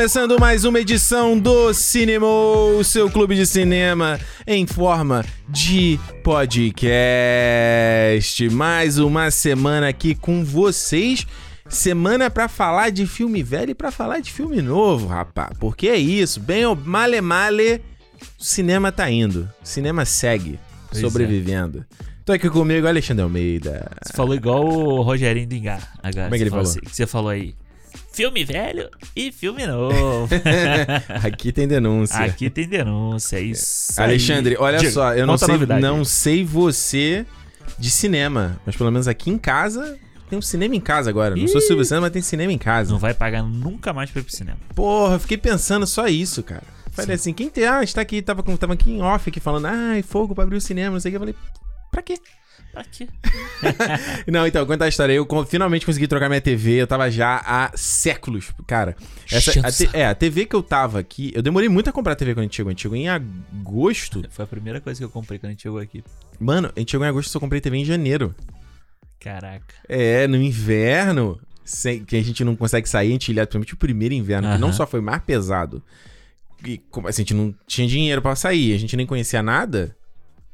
começando mais uma edição do Cinema, o seu clube de cinema em forma de podcast. Mais uma semana aqui com vocês. Semana pra falar de filme velho e pra falar de filme novo, rapaz. Porque é isso, bem ou male male, o cinema tá indo. O cinema segue, Pois é. sobrevivendo. Tô aqui comigo, Alexandre Almeida. Você falou igual o Rogerinho Engar. Agora, Como é que ele falou? assim, que você falou aí. Filme velho e filme novo. Aqui tem denúncia. Aqui tem denúncia, é isso. aí. Alexandre, olha Diga, só, eu não sei, novidade. não sei você de cinema, mas pelo menos aqui em casa tem um cinema em casa agora. Não sou Ih. Silvio Santos, mas tem cinema em casa. Não vai pagar nunca mais pra ir pro cinema. Porra, eu fiquei pensando só isso, cara. Falei assim, quem tem. Ah, a gente tá aqui, tava, tava aqui em off aqui falando, ai, fogo pra abrir o cinema, não sei o que. Eu falei, pra quê? Pra quê? Não, então, conta a história. Eu finalmente consegui trocar minha TV. Eu tava já há séculos. Cara, essa, a te- é, a TV que eu tava aqui. Eu demorei muito a comprar a TV quando a gente chegou. A gente chegou em agosto. Foi a primeira coisa que eu comprei quando a gente chegou aqui. Mano, a gente chegou em agosto e só comprei TV em janeiro. Caraca. É, no inverno, sem- que a gente não consegue sair, a gente ilha, principalmente o primeiro inverno, que não só foi mais pesado, e assim, a gente não tinha dinheiro pra sair, a gente nem conhecia nada,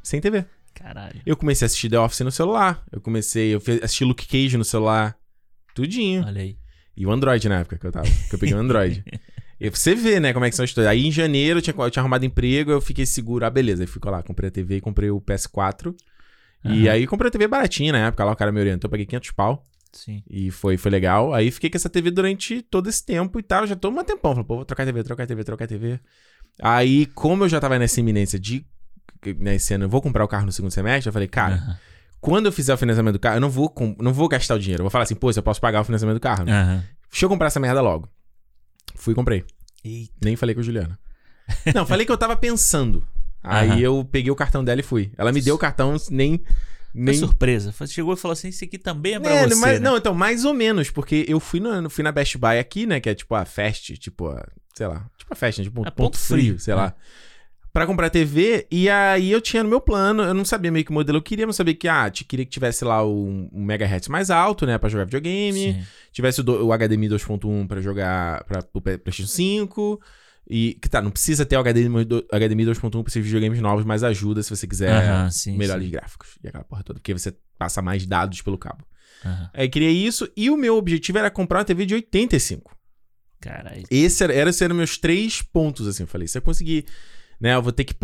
sem TV. Caralho. Eu comecei a assistir The Office no celular, eu comecei, eu fui assistir Luke Cage no celular, tudinho. Olha aí. E o Android na época que eu tava, que eu peguei o Android. E você vê, né, como é que são as coisas. Aí em janeiro eu tinha, eu tinha arrumado emprego, eu fiquei seguro. Ah, beleza. Aí fui lá, comprei a TV e comprei o PS4. E Aham. aí comprei a TV baratinha na época, lá o cara me orientou, eu paguei 500 pau. Sim. E foi, foi legal. Aí fiquei com essa TV durante todo esse tempo e tal. Já tô um tempão. Falei, pô, vou trocar a TV, trocar a TV, trocar a TV. Aí, como eu já tava nessa iminência de. Nesse ano, eu vou comprar o carro no segundo semestre, eu falei, cara, Aham. quando eu fizer o financiamento do carro, eu não vou, não vou gastar o dinheiro. Eu vou falar assim, pô, eu posso pagar o financiamento do carro. né? Aham. Deixa eu comprar essa merda logo. Fui e comprei. Eita. Nem falei com a Juliana. Não, falei que eu tava pensando. Aí Aham. eu peguei o cartão dela e fui. Ela me deu o cartão nem. Foi nem... surpresa. Foi- Chegou e falou assim: Isso aqui também é pra É, você. mas- né? Não, então, mais ou menos, porque eu fui, no, fui na Best Buy aqui, né? Que é tipo a Fest, tipo, a, sei lá, tipo a Fest, né, tipo um É ponto, ponto frio, frio, sei é. lá. Pra comprar TV, e aí eu tinha no meu plano, eu não sabia meio que modelo eu queria, não sabia que, ah, te- queria que tivesse lá um, um megahertz mais alto, né, pra jogar videogame, Sim. tivesse o, do- o HDMI 2.1 pra jogar pra, pro P- PlayStation 5, e que tá, não precisa ter o HDMI, do- HDMI 2.1 pra esses videogames novos, mas ajuda se você quiser sim, melhores sim. gráficos e aquela porra toda, porque você passa mais dados pelo cabo. Aí queria isso, e o meu objetivo era comprar uma TV de 85. Caralho. Esse era, era, esses eram meus três pontos, assim. Eu falei, se eu conseguir, né, eu vou ter que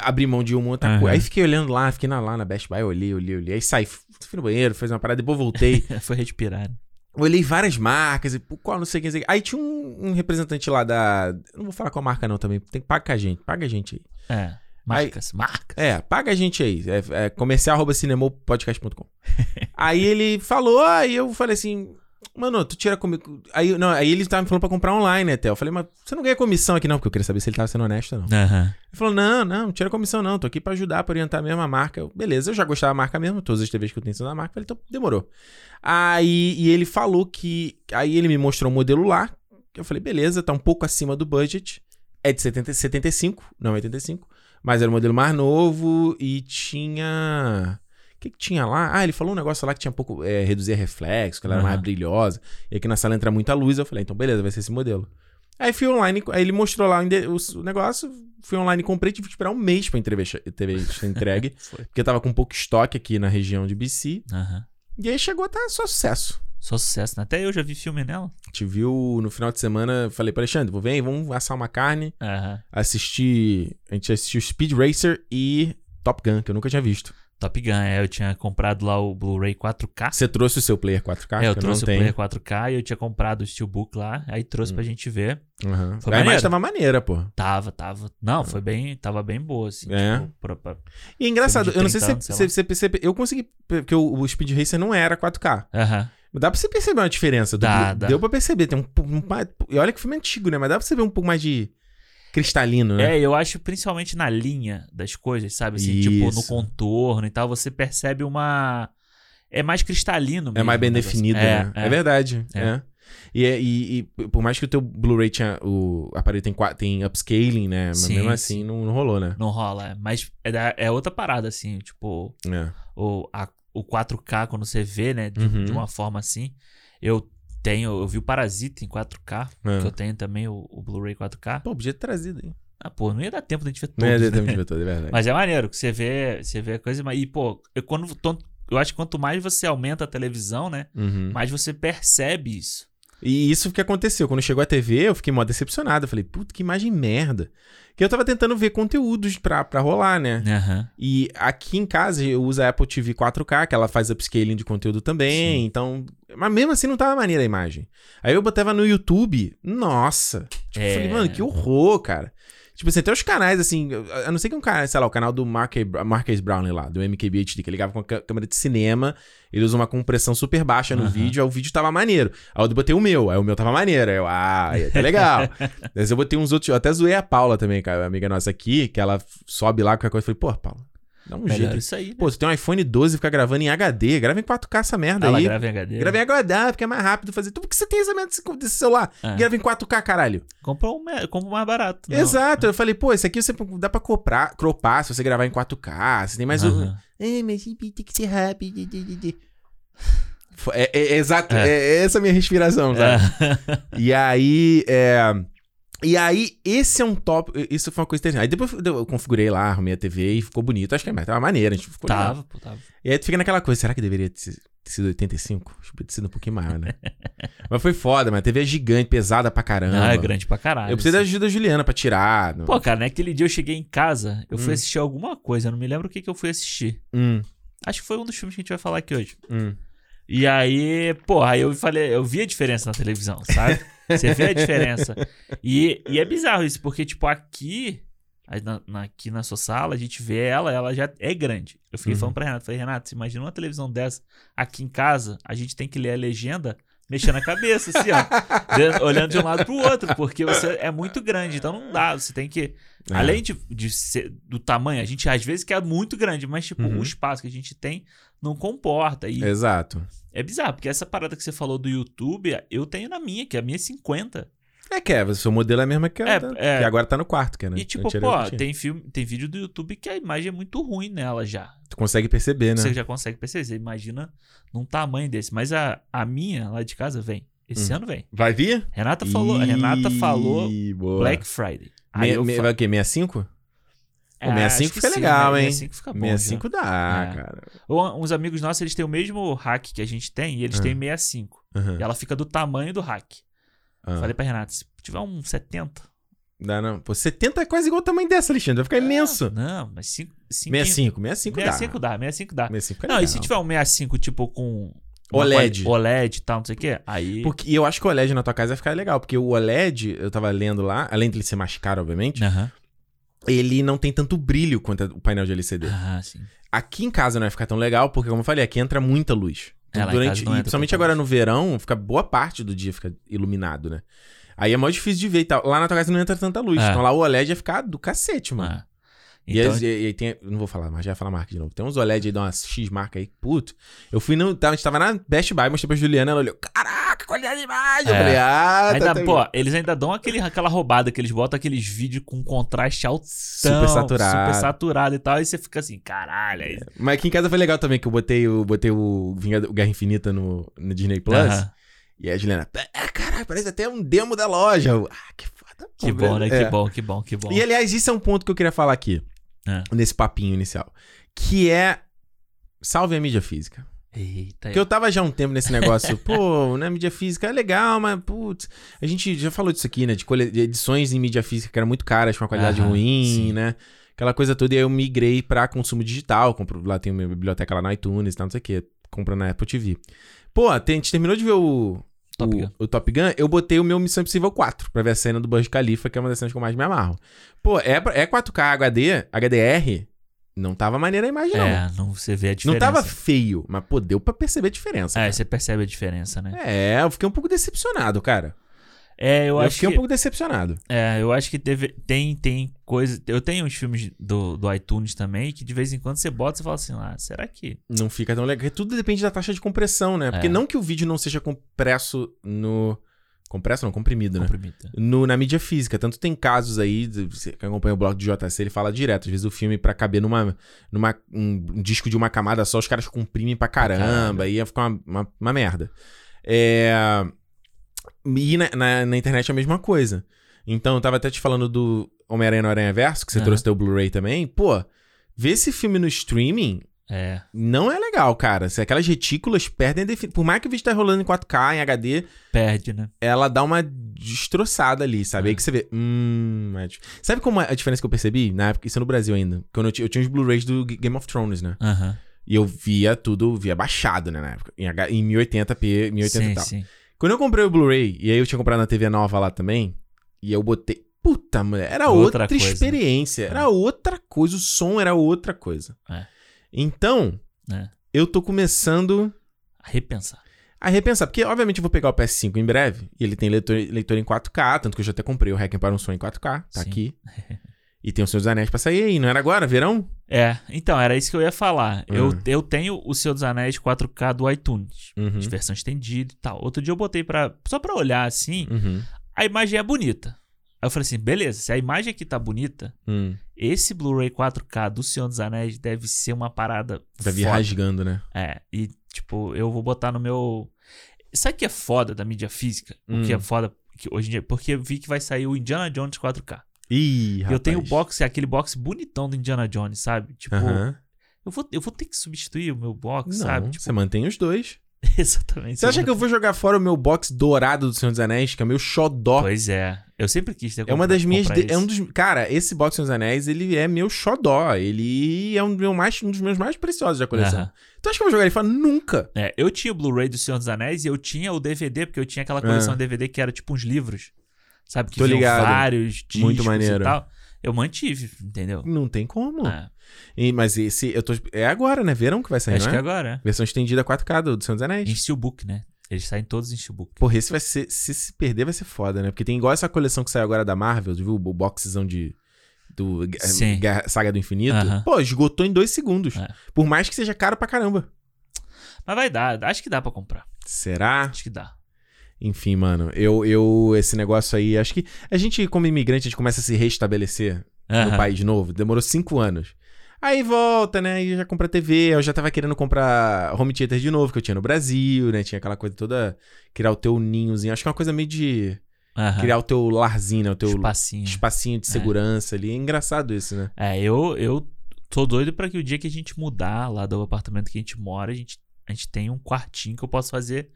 abrir mão de uma outra Aham. coisa. Aí fiquei olhando lá, fiquei na, lá na Best Buy, olhei, olhei, olhei. Aí saí, fui no banheiro, fiz uma parada, depois voltei. Foi respirar. olhei várias marcas, e qual não sei quem. Aí tinha um, um representante lá da. Não vou falar qual marca, não, também. Tem que pagar a gente, paga a gente aí. É. Marcas, marcas. É, paga a gente aí. É, é comercial.cinemopodcast.com. aí ele falou, aí eu falei assim, mano, tu tira comigo. Aí, não, aí ele tava me falando pra comprar online até. Eu falei, mas você não ganha comissão aqui não? Porque eu queria saber se ele tava sendo honesto ou não. Aham. Ele falou, não, não, não tira comissão não. Tô aqui pra ajudar, pra orientar mesmo a marca. Eu, Beleza, eu já gostava da marca mesmo. Todas as TVs que eu tenho são da marca. Eu falei, então demorou. Aí, e ele falou que. Aí ele me mostrou um modelo lá. que Eu falei, beleza, tá um pouco acima do budget. É de 70, 75, não 85. Mas era um modelo mais novo e tinha. Que, que tinha lá? Ah, ele falou um negócio lá que tinha pouco. É, reduzir reflexo, que ela era mais Aham. brilhosa. E aqui na sala entra muita luz. Eu falei, então beleza, vai ser esse modelo. Aí fui online, aí ele mostrou lá o negócio, fui online, comprei, tive que esperar um mês pra ser entregue, porque tava com pouco estoque aqui na região de BC. Aham. E aí chegou, tá só sucesso. Só sucesso, né? Até eu já vi filme nela. Te viu no final de semana, falei pra Alexandre, vou vem, vamos assar uma carne, Aham. assistir, a gente assistiu Speed Racer e Top Gun, que eu nunca tinha visto. Top Gun, é, eu tinha comprado lá o Blu-ray 4K. Você trouxe o seu player 4K? é, eu trouxe o tenho. Player 4K e eu tinha comprado o Steelbook lá, aí trouxe Hum. pra gente ver. Uhum. Foi a imagem maneiro. tava maneira, pô. Tava, tava. Não, foi bem, tava bem boa, assim. É. Tipo, pra- pra- E é engraçado, eu não sei 30 se você, percebe, eu consegui, porque o, o Speed Racer não era 4K. Aham. Dá pra você perceber uma diferença. Do, Dá, dá. Deu pra perceber. Tem um, pouco- um, pa- E olha que filme antigo, né? Mas dá pra você ver um pouco mais de cristalino, né? É, eu acho principalmente na linha das coisas, sabe? Assim, tipo, no contorno e tal, você percebe uma. É mais cristalino mesmo. É mais bem definido, é, né? É, É, verdade. É. É. E, é- e- e por mais que o teu Blu-ray tinha. O aparelho tem, tem upscaling, né? Mas Sim, mesmo assim sim. não, não rolou, né? Não rola. é. Mas é, é outra parada, assim. Tipo, É. o, a- o 4K, quando você vê, né? De, Uhum. de uma forma assim. Eu Tenho, eu vi o Parasita em 4K, Ah. que eu tenho também o, o Blu-ray 4K. Pô, podia ter trazido aí. Ah, pô, não ia dar tempo da gente ver todos, Não ia né? tempo de ver todo, é verdade. Mas é maneiro, que você vê, você vê a coisa. E, pô, eu, quando, eu acho que quanto mais você aumenta a televisão, né? Uhum. Mais você percebe isso. E isso que aconteceu. Quando chegou a TV, eu fiquei mó decepcionado. Eu falei, puta, que imagem merda. Que eu tava tentando ver conteúdos pra, pra rolar, né? Aham. E aqui em casa eu uso a Apple TV 4K, que ela faz upscaling de conteúdo também. Sim. Então. Mas mesmo assim não tava maneira a imagem. Aí eu botava no YouTube, nossa. Tipo, eu É. falei, mano, que horror, cara. Tipo assim, até os canais, assim, a não ser que um cara, sei lá, o canal do Marques Brownlee lá, do MKBHD, que ele ligava com a câ- câmera de cinema, ele usa uma compressão super baixa no Aham. vídeo, aí o vídeo tava maneiro. Aí eu botei o meu, aí o meu tava maneiro. Aí eu, ah, tá legal. Mas eu botei uns outros, eu até zoei a Paula também, cara, amiga nossa aqui, que ela sobe lá qualquer coisa. Eu falei, pô, Paula, dá um jeito. isso aí, né? Pô, você tem um iPhone 12 e fica gravando em HD, grava em 4K essa merda Ela aí. grava em HD. Grava em HD, porque é mais rápido fazer. Tu, por que você tem essa merda desse, celular? É. Grava em 4K, caralho. Compra um, compra um mais barato. não. Exato. Eu falei, pô, esse aqui você dá pra cropar, cropar se você gravar em 4K. Você tem mais um. Aham. É, mas tem que ser rápido. É, é- é exato, É. é. é essa a minha respiração, sabe? É. E aí, é... E aí, esse é um top. Isso foi uma coisa interessante. Aí depois eu configurei lá, arrumei a TV e ficou bonito. Acho que é, tava maneiro, a gente ficou. Tava, pô, tava. E aí tu fica naquela coisa, será que deveria ter sido- ter sido 85? Acho que ter sido um pouquinho maior, né? Mas foi foda, mano. A TV é gigante, pesada pra caramba. Não, é grande pra caralho. Eu precisei da ajuda da Juliana pra tirar. Pô, cara, naquele dia eu cheguei em casa, eu fui Hum. assistir alguma coisa, eu não me lembro o que, que eu fui assistir. Hum, Acho que foi um dos filmes que a gente vai falar aqui hoje. hum. E aí, porra, aí eu falei, eu vi a diferença na televisão, sabe? Você vê a diferença. E, e é bizarro isso, porque, tipo, aqui, na, na- aqui na sua sala, a gente vê ela, ela já é grande. Eu fiquei Uhum. falando pra Renato, falei, Renato, você imagina uma televisão dessa aqui em casa, a gente tem que ler a legenda mexendo a cabeça, assim, ó. olhando de um lado pro outro, porque você é muito grande, então não dá, você tem que... É. Além de, de ser do tamanho, a gente às vezes quer muito grande, mas, tipo, Uhum. o espaço que a gente tem não comporta. E Exato. é bizarro, porque essa parada que você falou do YouTube, eu tenho na minha, que a minha é 50. É que é, o seu modelo é a mesma que, É, da- é. que agora tá no quarto, que é, né? E tipo, pô, tem filme, tem vídeo do YouTube que a imagem é muito ruim nela já. Tu consegue perceber, né? Você já consegue perceber, você imagina num tamanho desse. Mas a, a minha lá de casa vem. Esse Hum. ano vem. Vai vir? Renata falou, Renata falou boa. Black Friday. Aí Me, eu me, fa- vai o quê? 65? É, o 65 acho que fica sim, legal, né? hein? 65 fica bom. 65 dá, É. cara. já. Ou, uns amigos nossos, eles têm o mesmo hack que a gente tem e eles Ah. têm 65. Aham. E ela fica do tamanho do hack. Ah. Falei pra Renata, se tiver um 70, Dá não. Pô, 70 é quase igual o tamanho dessa, Alexandre. Vai ficar imenso. Não, mas 5. 65, 65 dá. 65 dá, 65 dá. 65 fica Não, e legal. se tiver um 65, tipo, com. OLED. OLED e tal, não sei o quê, aí. Porque, e eu acho que o OLED na tua casa vai ficar legal, porque o OLED, eu tava lendo lá, além de ele ser mais caro, obviamente, Aham. Ele não tem tanto brilho quanto o painel de LCD. Ah, sim. Aqui em casa não vai ficar tão legal, porque, como eu falei, aqui entra muita luz. É, durante, e principalmente agora no verão, fica boa parte do dia fica iluminado, né? Aí é mais difícil de ver e tal. Lá na tua casa não entra tanta luz. É. Então lá o OLED ia ficar do cacete, mano. Ah. E, Então, as- e, tem. Não vou falar, mas já ia falar marca de novo. Tem uns OLED aí, dá umas X marca aí. Puto. Eu fui no. tá, A gente tava na Best Buy, mostrei pra Juliana, ela olhou. Caraca, qualidade de imagem! Eu É. falei, ah, ainda, tá, tá pô, eles ainda dão aquele, aquela roubada que eles botam aqueles vídeos com contraste alto, super saturado. super saturado e tal, e você fica assim, caralho. Aí... Mas aqui em casa foi legal também, que eu botei o, botei o, Vingado- o Guerra Infinita no, no Disney Plus. Aham. E a Juliana, ah, caralho, parece até um demo da loja. Eu, ah, que foda. Que bom, né? é. Que bom, que bom, que bom. E aliás, isso é um ponto que eu queria falar aqui. É. Nesse papinho inicial. Que é. Salve a mídia física. Eita, Porque eu tava já um tempo nesse negócio, pô, né, mídia física é legal, mas, putz, a gente já falou disso aqui, né, de, cole- de edições em mídia física que eram muito caras, com uma qualidade Aham, ruim, sim. né, aquela coisa toda, e aí eu migrei pra consumo digital, compro, lá tem uma biblioteca lá no iTunes e tal, não sei o que, compro na Apple TV. Pô, a gente terminou de ver o... Top o, Gun. o Top Gun, eu botei o meu Missão Impossível 4 pra ver a cena do Burj Khalifa, que é uma das cenas que eu mais me amarro. Pô, é, é 4K HD, HDR, não tava maneira a imagem, não. É, não, você vê a Não diferença. tava feio, mas pô, deu pra perceber a diferença. É, cara. você percebe a diferença, né? É, eu fiquei um pouco decepcionado, cara. É, eu, Eu, acho fiquei que... um pouco decepcionado. É, eu acho que teve, tem, tem coisa. Eu tenho uns filmes do, do iTunes também que de vez em quando você bota e fala assim: ah, será que. Não fica tão legal. Porque tudo depende da taxa de compressão, né? Porque É. não que o vídeo não seja compresso no. Compresso não, comprimido, né? Comprimita. No, na mídia física. Tanto tem casos aí, você que acompanha o bloco de JC, ele fala direto. Às vezes o filme, pra caber numa, numa um, um disco de uma camada só, os caras comprimem pra caramba, caramba. e ia ficar uma, uma, uma merda. É, E na, na, na internet é a mesma coisa. Então, eu tava até te falando do Homem-Aranha no Aranha Verso, que você Aham. trouxe teu Blu-ray também. Pô, ver esse filme no streaming É. não é legal, cara. Se aquelas retículas perdem. Por mais que o vídeo tá rolando em 4K, em HD, Perde, né? ela dá uma destroçada ali, sabe? É. Aí que você vê. Hum. é Sabe como é a diferença que eu percebi? Na época, isso é no Brasil ainda. Quando eu, eu tinha os Blu-rays do Game of Thrones, né? Aham. E eu via tudo, via baixado, né, na época. Em, H- em 1080p, 1080 e Sim, tal. sim. Quando eu comprei o Blu-ray, e aí eu tinha comprado na TV nova lá também, e eu botei. Puta, mulher, era outra, Outra experiência. Era outra coisa, o som era outra coisa. É. Então, É. eu tô começando Repensar. a repensar. Porque, obviamente, eu vou pegar o PS5 em breve, e ele tem leitor, leitor em 4K, tanto que eu já até comprei o Hacken para um som em 4K, tá Sim. aqui. E tem o Senhor dos Anéis pra sair aí, não era agora, verão? É, então, era isso que eu ia falar. Eu, Hum. eu tentenho o Senhor dos Anéis 4K do iTunes. Uhum. De versão estendida e tal. Outro dia eu botei pra. Só pra olhar assim, Uhum. a imagem é bonita. Aí eu falei assim: beleza, se a imagem aqui tá bonita, Hum. esse Blu-ray 4K do Senhor dos Anéis deve ser uma parada. Vir foda. rasgando, né? É, e tipo, eu vou botar no meu. Sabe o que é foda da mídia física? O que Hum. é foda que hoje em dia? Porque eu vi que vai sair o Indiana Jones 4K. Ih, rapaz. eu tenho o box, aquele box bonitão do Indiana Jones, sabe? Tipo, Aham. eu, vou, eu vou ter que substituir o meu box, Não, sabe? Tipo, você mantém os dois. exatamente. Você acha que eu vou jogar fora o meu box dourado do Senhor dos Anéis, que é o meu xodó? Pois é. Eu sempre quis ter É uma das minhas. de- É um dos. Cara, esse box do Senhor dos Anéis, ele é meu xodó. Ele é um, meu mais, um dos meus mais preciosos da coleção. Aham. Tu acha que eu vou jogar ele fora? Nunca. É, eu tinha o Blu-ray do Senhor dos Anéis e eu tinha o DVD, porque eu tinha aquela coleção Ah. de DVD que era tipo uns livros. Sabe? Que Tô ligado. vários discos Muito maneiro. e tal. Eu mantive, entendeu? Não tem como. É, E- mas esse. Eu tô, é agora, né? Verão que vai sair, acho não que é? agora, é. Versão estendida 4K do, do Senhor dos Anéis. Em Steelbook, né? Eles saem todos em Steelbook. Porra, esse vai ser. Se se perder, vai ser foda, né? Porque tem igual essa coleção que saiu agora da Marvel, viu? O boxzão de. Do Gu- Sim. Guerra- Saga do Infinito. Aham. Pô, esgotou em dois segundos. É. Por mais que seja caro pra caramba. Mas vai dar, acho que dá pra comprar. Será? Acho que dá. Enfim, mano, eu, eu. Esse negócio aí. Acho que a gente, como imigrante, a gente começa a se restabelecer no Aham. país novo. Demorou cinco anos. Aí volta, né? Aí já compra TV. Eu já tava querendo comprar home theater de novo, que eu tinha no Brasil, né? Tinha aquela coisa toda. Criar o teu ninhozinho. Acho que é uma coisa meio de. Aham. Criar o teu larzinho, né? O teu Espacinho. espacinho de segurança ali. É engraçado isso, né? É, eu, eu tô doido pra que o dia que a gente mudar lá do apartamento que a gente mora, a gente, a gente tem um quartinho que eu posso fazer.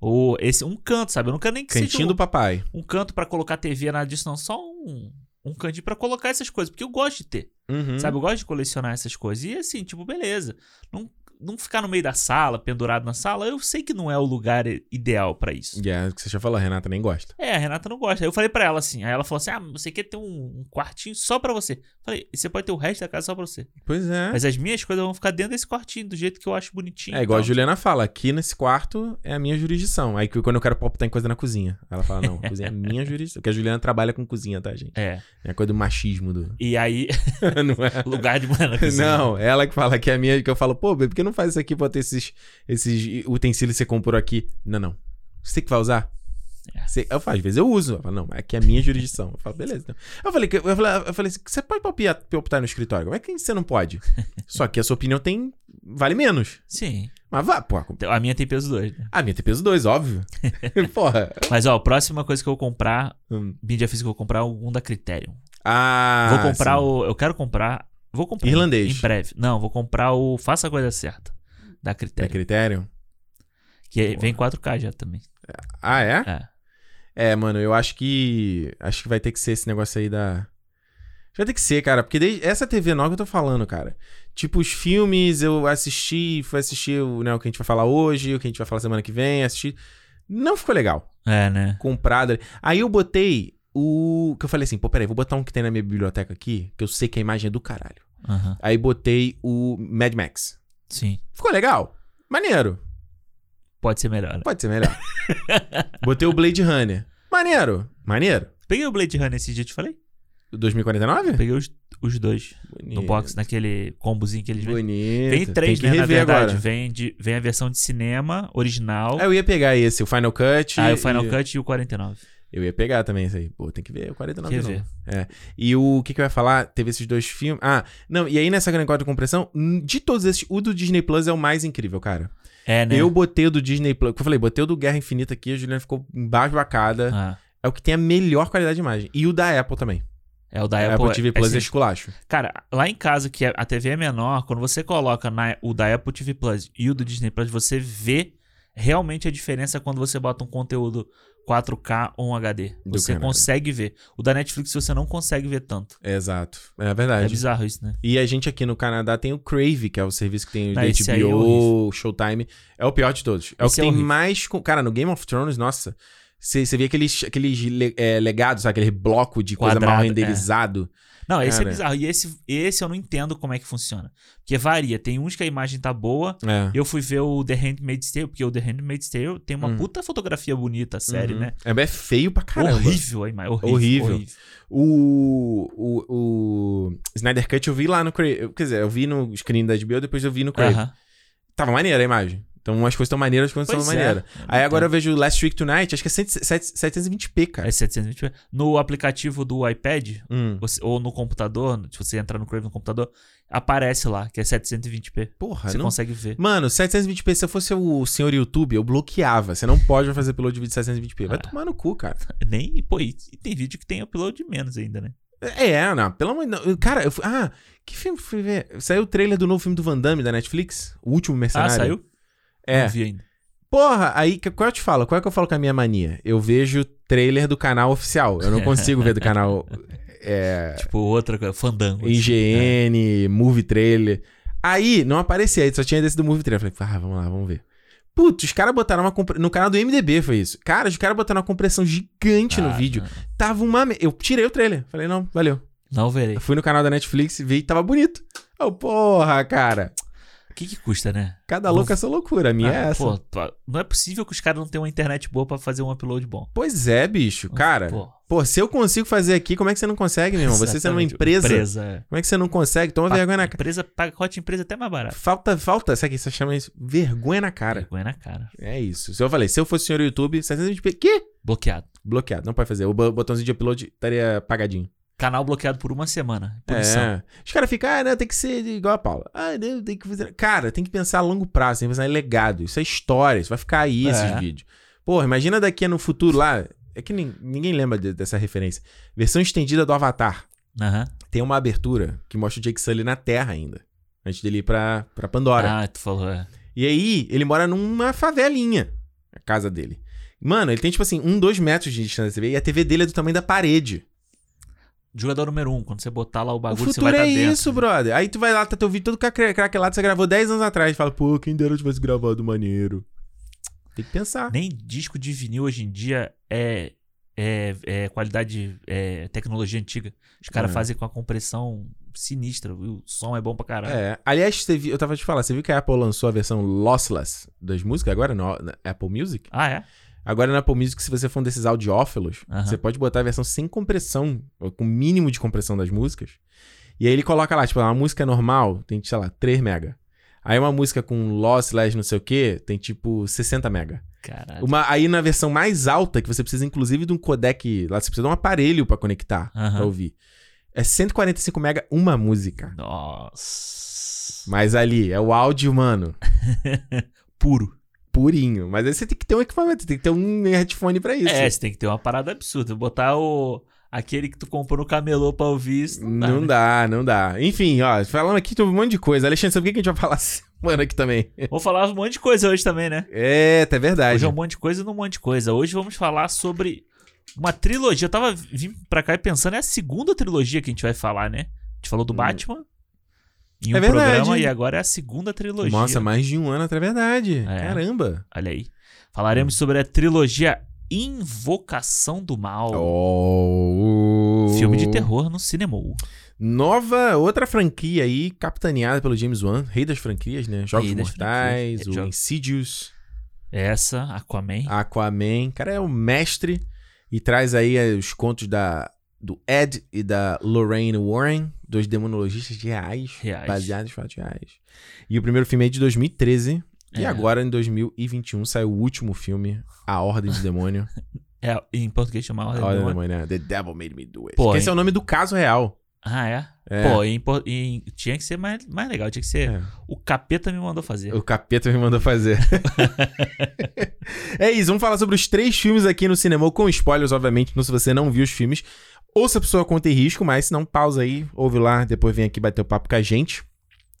Ou esse, um canto, sabe? Eu não quero nem que Cantinho seja um, do papai. um canto pra colocar TV, nada disso, não. Só um, um cantinho pra colocar essas coisas. Porque eu gosto de ter, Uhum. sabe? Eu gosto de colecionar essas coisas. E assim, tipo, beleza. Não, não ficar no meio da sala, pendurado na sala, eu sei que não é o lugar ideal pra isso. É, o que você já falou, a Renata nem gosta. É, a Renata não gosta. Aí eu falei pra ela assim. Aí ela falou assim: Ah, você quer ter um, um quartinho só pra você? Eu falei, você pode ter o resto da casa só pra você. Pois é. Mas as minhas coisas vão ficar dentro desse quartinho, do jeito que eu acho bonitinho. É igual a. Juliana fala, aqui nesse quarto é a minha jurisdição. Aí quando eu quero palpitar em coisa na cozinha. Ela fala, não, a cozinha é minha jurisdição. Porque a Juliana trabalha com cozinha, tá, gente? É. É coisa do machismo do. E aí, não é? lugar de mulher na cozinha. Não, ela que fala que é a minha, que eu falo, pô, bebê, por que não faz isso aqui pra ter esses, esses utensílios que você comprou aqui? Não, não. Você que vai usar? É. Você- eu falo, às vezes eu uso. Eu falo, não, aqui é a minha jurisdição. Eu falo, beleza. Então. Eu falei, eu falei, eu falei assim, você pode palpitar, palpitar no escritório? Como é que você não pode? Só que a sua opinião tem. vale menos. Sim. Mas vá, pô. Então, A minha tem peso 2. Né? A minha tem peso 2, óbvio. Porra. Mas, ó, a próxima coisa que eu vou comprar, Hum. mídia física eu vou comprar é um da Criterion. Ah. vou comprar sim. o. Eu quero comprar. Vou comprar. Irlandês. Em breve. Não, vou comprar o Faça a Coisa Certa. Da É Criterion. critério? Que é- vem 4K já também. Ah, é? É. É, mano, eu acho que. Acho que vai ter que ser esse negócio aí da. Vai ter que ser, cara, porque desde... essa TV nova que eu tô falando, cara. Tipo, os filmes eu assisti, fui assistir o, né, o que a gente vai falar hoje, o que a gente vai falar semana que vem, assisti. Não ficou legal. É, né? Comprado. ali. Aí eu botei o. Que eu falei assim, pô, peraí, vou botar um que tem na minha biblioteca aqui, que eu sei que a imagem é do caralho. Aham. Aí botei o Mad Max. Sim. Ficou legal? Maneiro. Pode ser melhor. né? Pode ser melhor. botei o Blade Runner. Maneiro. Maneiro. Peguei o Blade Runner esse dia, te falei? 2049? Peguei os, os dois no Bonito. box, naquele combozinho que eles vendem. Bonito. Vem três, Tem que né? Na verdade. agora. Vem, de, vem a versão de cinema original. Ah, eu ia pegar esse, o Final Cut. Ah, o Final e- Cut e o 49. Eu ia pegar também isso aí. Pô, tem que ver, o 49 Quer não. ver? É. E o que, que eu ia falar? Teve esses dois filmes. Ah, não, e aí nessa negócio de compressão, de todos esses, o do Disney Plus é o mais incrível, cara. É, né? Eu botei o do Disney Plus. Eu falei, botei o do Guerra Infinita aqui, a Juliana ficou embasbacada. Ah, É o que tem a melhor qualidade de imagem. E o da Apple também. é o da Apple. Apple TV é Plus é assim, esculacho. Cara, lá em casa, que a TV é menor, quando você coloca na- o da Apple TV Plus e o do Disney Plus, você vê realmente a diferença quando você bota um conteúdo 4K ou um HD. Do Você caralho. consegue ver. O da Netflix você não consegue ver tanto. É, exato. É É verdade. bizarro isso, né? E a gente aqui no Canadá tem o Crave, que é o serviço que tem o Não, esse aí é HBO, Showtime. É o pior de todos. É o Esse que é tem mais. Cara, no Game of Thrones, nossa. Você vê aqueles, aqueles le- é, legados, sabe? Aquele bloco de coisa Quadrado, mal é. Não, esse Cara. é bizarro. E esse, esse eu não entendo como é que funciona. Porque varia. Tem uns que a imagem tá boa. É. Eu fui ver o The Handmaid's Tale, porque o The Handmaid's Tale tem uma Hum. puta fotografia bonita, a série, Uhum. né? É, é feio pra caramba. Horrível a imagem. Horrível. Horrível. horrível. O, o, o Snyder Cut eu vi lá no. Quer dizer, eu vi no screen da HBO, depois eu vi no Crave. Aham. Tava maneira a imagem. Então umas coisas estão maneiras, as coisas Pois estão é. maneiras. Aí agora eu vejo Last Week Tonight, acho que é 100 7- 720p, cara. É 720p. No aplicativo do iPad, Hum. você- ou no computador, se você entrar no Crave no computador, aparece lá, que é 720p. Porra, Você não consegue ver. Mano, 720p, se eu fosse o senhor YouTube, eu bloqueava. Você não pode fazer upload de vídeo 720p. Vai Ah. tomar no cu, cara. Nem, pô, e tem vídeo que tem upload de menos ainda, né? É, não, pelo amor de Deus. Cara, eu fui, ah, que filme fui ver? Saiu o trailer do novo filme do Van Damme da Netflix? O último Ah, Mercenário. saiu? É. Não vi ainda. Porra, aí, que- qual eu te falo? Qual é que eu falo com a minha mania? Eu vejo trailer do canal oficial. Eu não consigo ver do canal é, Tipo, outra coisa, fandango. assim. IGN, Movie Trailer. Aí, não aparecia, aí só tinha desse do Movie Trailer. Eu falei, ah, vamos lá, vamos ver. Putz, os caras botaram uma... compre- No canal do MDB foi isso. Cara, os caras botaram uma compressão gigante no Ah, vídeo. Não, Tava uma... Eu tirei o trailer. Falei, não, valeu. não verei. Eu fui no canal da Netflix e vi e tava bonito. Oh, porra, cara. O que que custa, né? Cada louca é sua loucura. A minha Ah, é essa. Pô, não é possível que os caras não tenham uma internet boa pra fazer um upload bom. Pois é, bicho. Cara, Pô, pô, se eu consigo fazer aqui, como é que você não consegue, meu irmão? Você sendo uma empresa, Empresa, é. como é que você não consegue? Toma Pa- vergonha na cara. Empresa, pacote de empresa até mais barato. Falta, falta, sabe o que você chama isso? Vergonha na cara. Vergonha na cara. É isso. Se eu falei, se eu fosse senhor YouTube, 720p, quê? Bloqueado. Bloqueado, não pode fazer. O bo- botãozinho de upload estaria apagadinho. Canal bloqueado por uma semana. Punição. É. Os caras ficam, ah, não, tem que ser igual a Paula. Ah, não, tem que fazer. Cara, tem que pensar a longo prazo, tem que pensar em legado. Isso é história, isso vai ficar aí, É. esses vídeos. Porra, imagina daqui no futuro lá. É que nin- ninguém lembra de- dessa referência. Versão estendida do Avatar. Aham. Tem uma abertura que mostra o Jake Sully na Terra ainda. Antes dele ir pra, pra Pandora. Ah, tu falou, é. E aí, ele mora numa favelinha. A casa dele. Mano, ele tem tipo assim, um, dois metros de distância da TV. E a TV dele é do tamanho da parede. Jogador número um, quando você botar lá o O bagulho, você futuro vai é estar dentro. isso, brother. Aí tu vai lá, tá teu vídeo todo craque- craquelado, você gravou 10 anos atrás. Fala, pô, quem dera eu tivesse gravado maneiro. Tem que pensar. Nem disco de vinil hoje em dia é, é, é qualidade, é tecnologia antiga. Os caras É. fazem com a compressão sinistra. O som é bom pra caralho. É. Aliás, você viu- eu tava te falando, você viu que a Apple lançou a versão lossless das músicas agora no na Apple Music? Ah, é? Agora na Apple Music, se você for um desses audiófilos, você pode botar a versão sem compressão, ou com mínimo de compressão das músicas. E aí ele coloca lá, tipo, uma música normal tem, sei lá, 3 mega. Aí uma música com lossless não sei o que, tem tipo 60 mega. Caralho. Uma, aí na versão mais alta, que você precisa inclusive de um codec, lá você precisa de um aparelho pra conectar, Aham. pra ouvir. É 145 mega uma música. Nossa. Mas ali, é o áudio, mano, Puro. Purinho. Mas aí você tem que ter um equipamento, tem que ter um headphone pra isso. É, você tem que ter uma parada absurda. Botar o. Aquele que tu comprou no camelô pra ouvir isso. Não, dá, Não né? dá, não dá. Enfim, ó, falando aqui de um monte de coisa. Alexandre, sabe o que a gente vai falar semana aqui também? Vou falar um monte de coisa hoje também, né? É, tá verdade. Hoje é um monte de coisa e não um monte de coisa. Hoje vamos falar sobre uma trilogia. Eu tava vindo pra cá e pensando, é a segunda trilogia que a gente vai falar, né? A gente falou do Hum. Batman em um É verdade. programa e agora é a segunda trilogia. Nossa, mais de um ano, é verdade. É. Caramba. Olha aí. Falaremos sobre a trilogia Invocação do Mal. Oh. Filme de terror no cinema. Nova, outra franquia aí, capitaneada pelo James Wan, rei das franquias, né? Jogos Mortais, o Jogo- Insidious, Essa, Aquaman. Aquaman. O cara é o mestre e traz aí os contos da, do Ed e da Lorraine Warren, dois demonologistas reais, Reais. baseados em fatos reais. E o primeiro filme é de 2013. E É. agora, em 2021, saiu o último filme, A Ordem do Demônio. É, em português chama Ordem A Ordem do Demônio. Demônio, né? The Devil Made Me Do It. Pô, esse é hein? o nome do caso real. Ah, é? É. Pô, em, em- tinha que ser mais, mais legal. Tinha que ser. É. O capeta me mandou fazer. O capeta me mandou fazer. é isso, vamos falar sobre os três filmes aqui no cinema, com spoilers, obviamente, então se você não viu os filmes, ouça a pessoa conta e risco, mas se não, pausa aí, ouve lá, depois vem aqui bater o papo com a gente.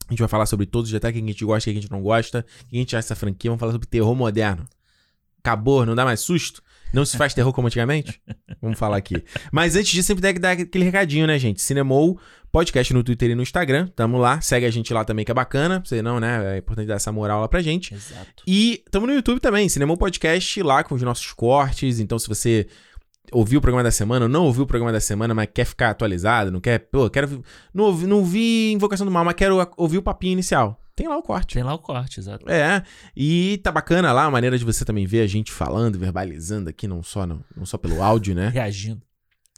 A gente vai falar sobre todos os detalhes, que a gente gosta, o que a gente não gosta, o que a gente acha dessa franquia, vamos falar sobre terror moderno. Acabou, não dá mais susto? Não se faz terror como antigamente? Vamos falar aqui. Mas antes disso, sempre tem que dar aquele recadinho, né, gente? Cinemou, podcast no Twitter e no Instagram. Tamo lá. Segue a gente lá também, que é bacana. Você não, né? É importante dar essa moral lá pra gente. Exato. E tamo no YouTube também, Cinemou Podcast, lá com os nossos cortes. Então, se você ouviu o programa da semana, ou não ouviu o programa da semana, mas quer ficar atualizado, não quer. Pô, quero. Não ouvi, não ouvi Invocação do Mal, mas quero ouvir o papinho inicial. Tem lá o corte. Tem lá o corte, exato. É, e tá bacana lá a maneira de você também ver a gente falando, verbalizando aqui, não só, não, não só pelo áudio, né? Reagindo.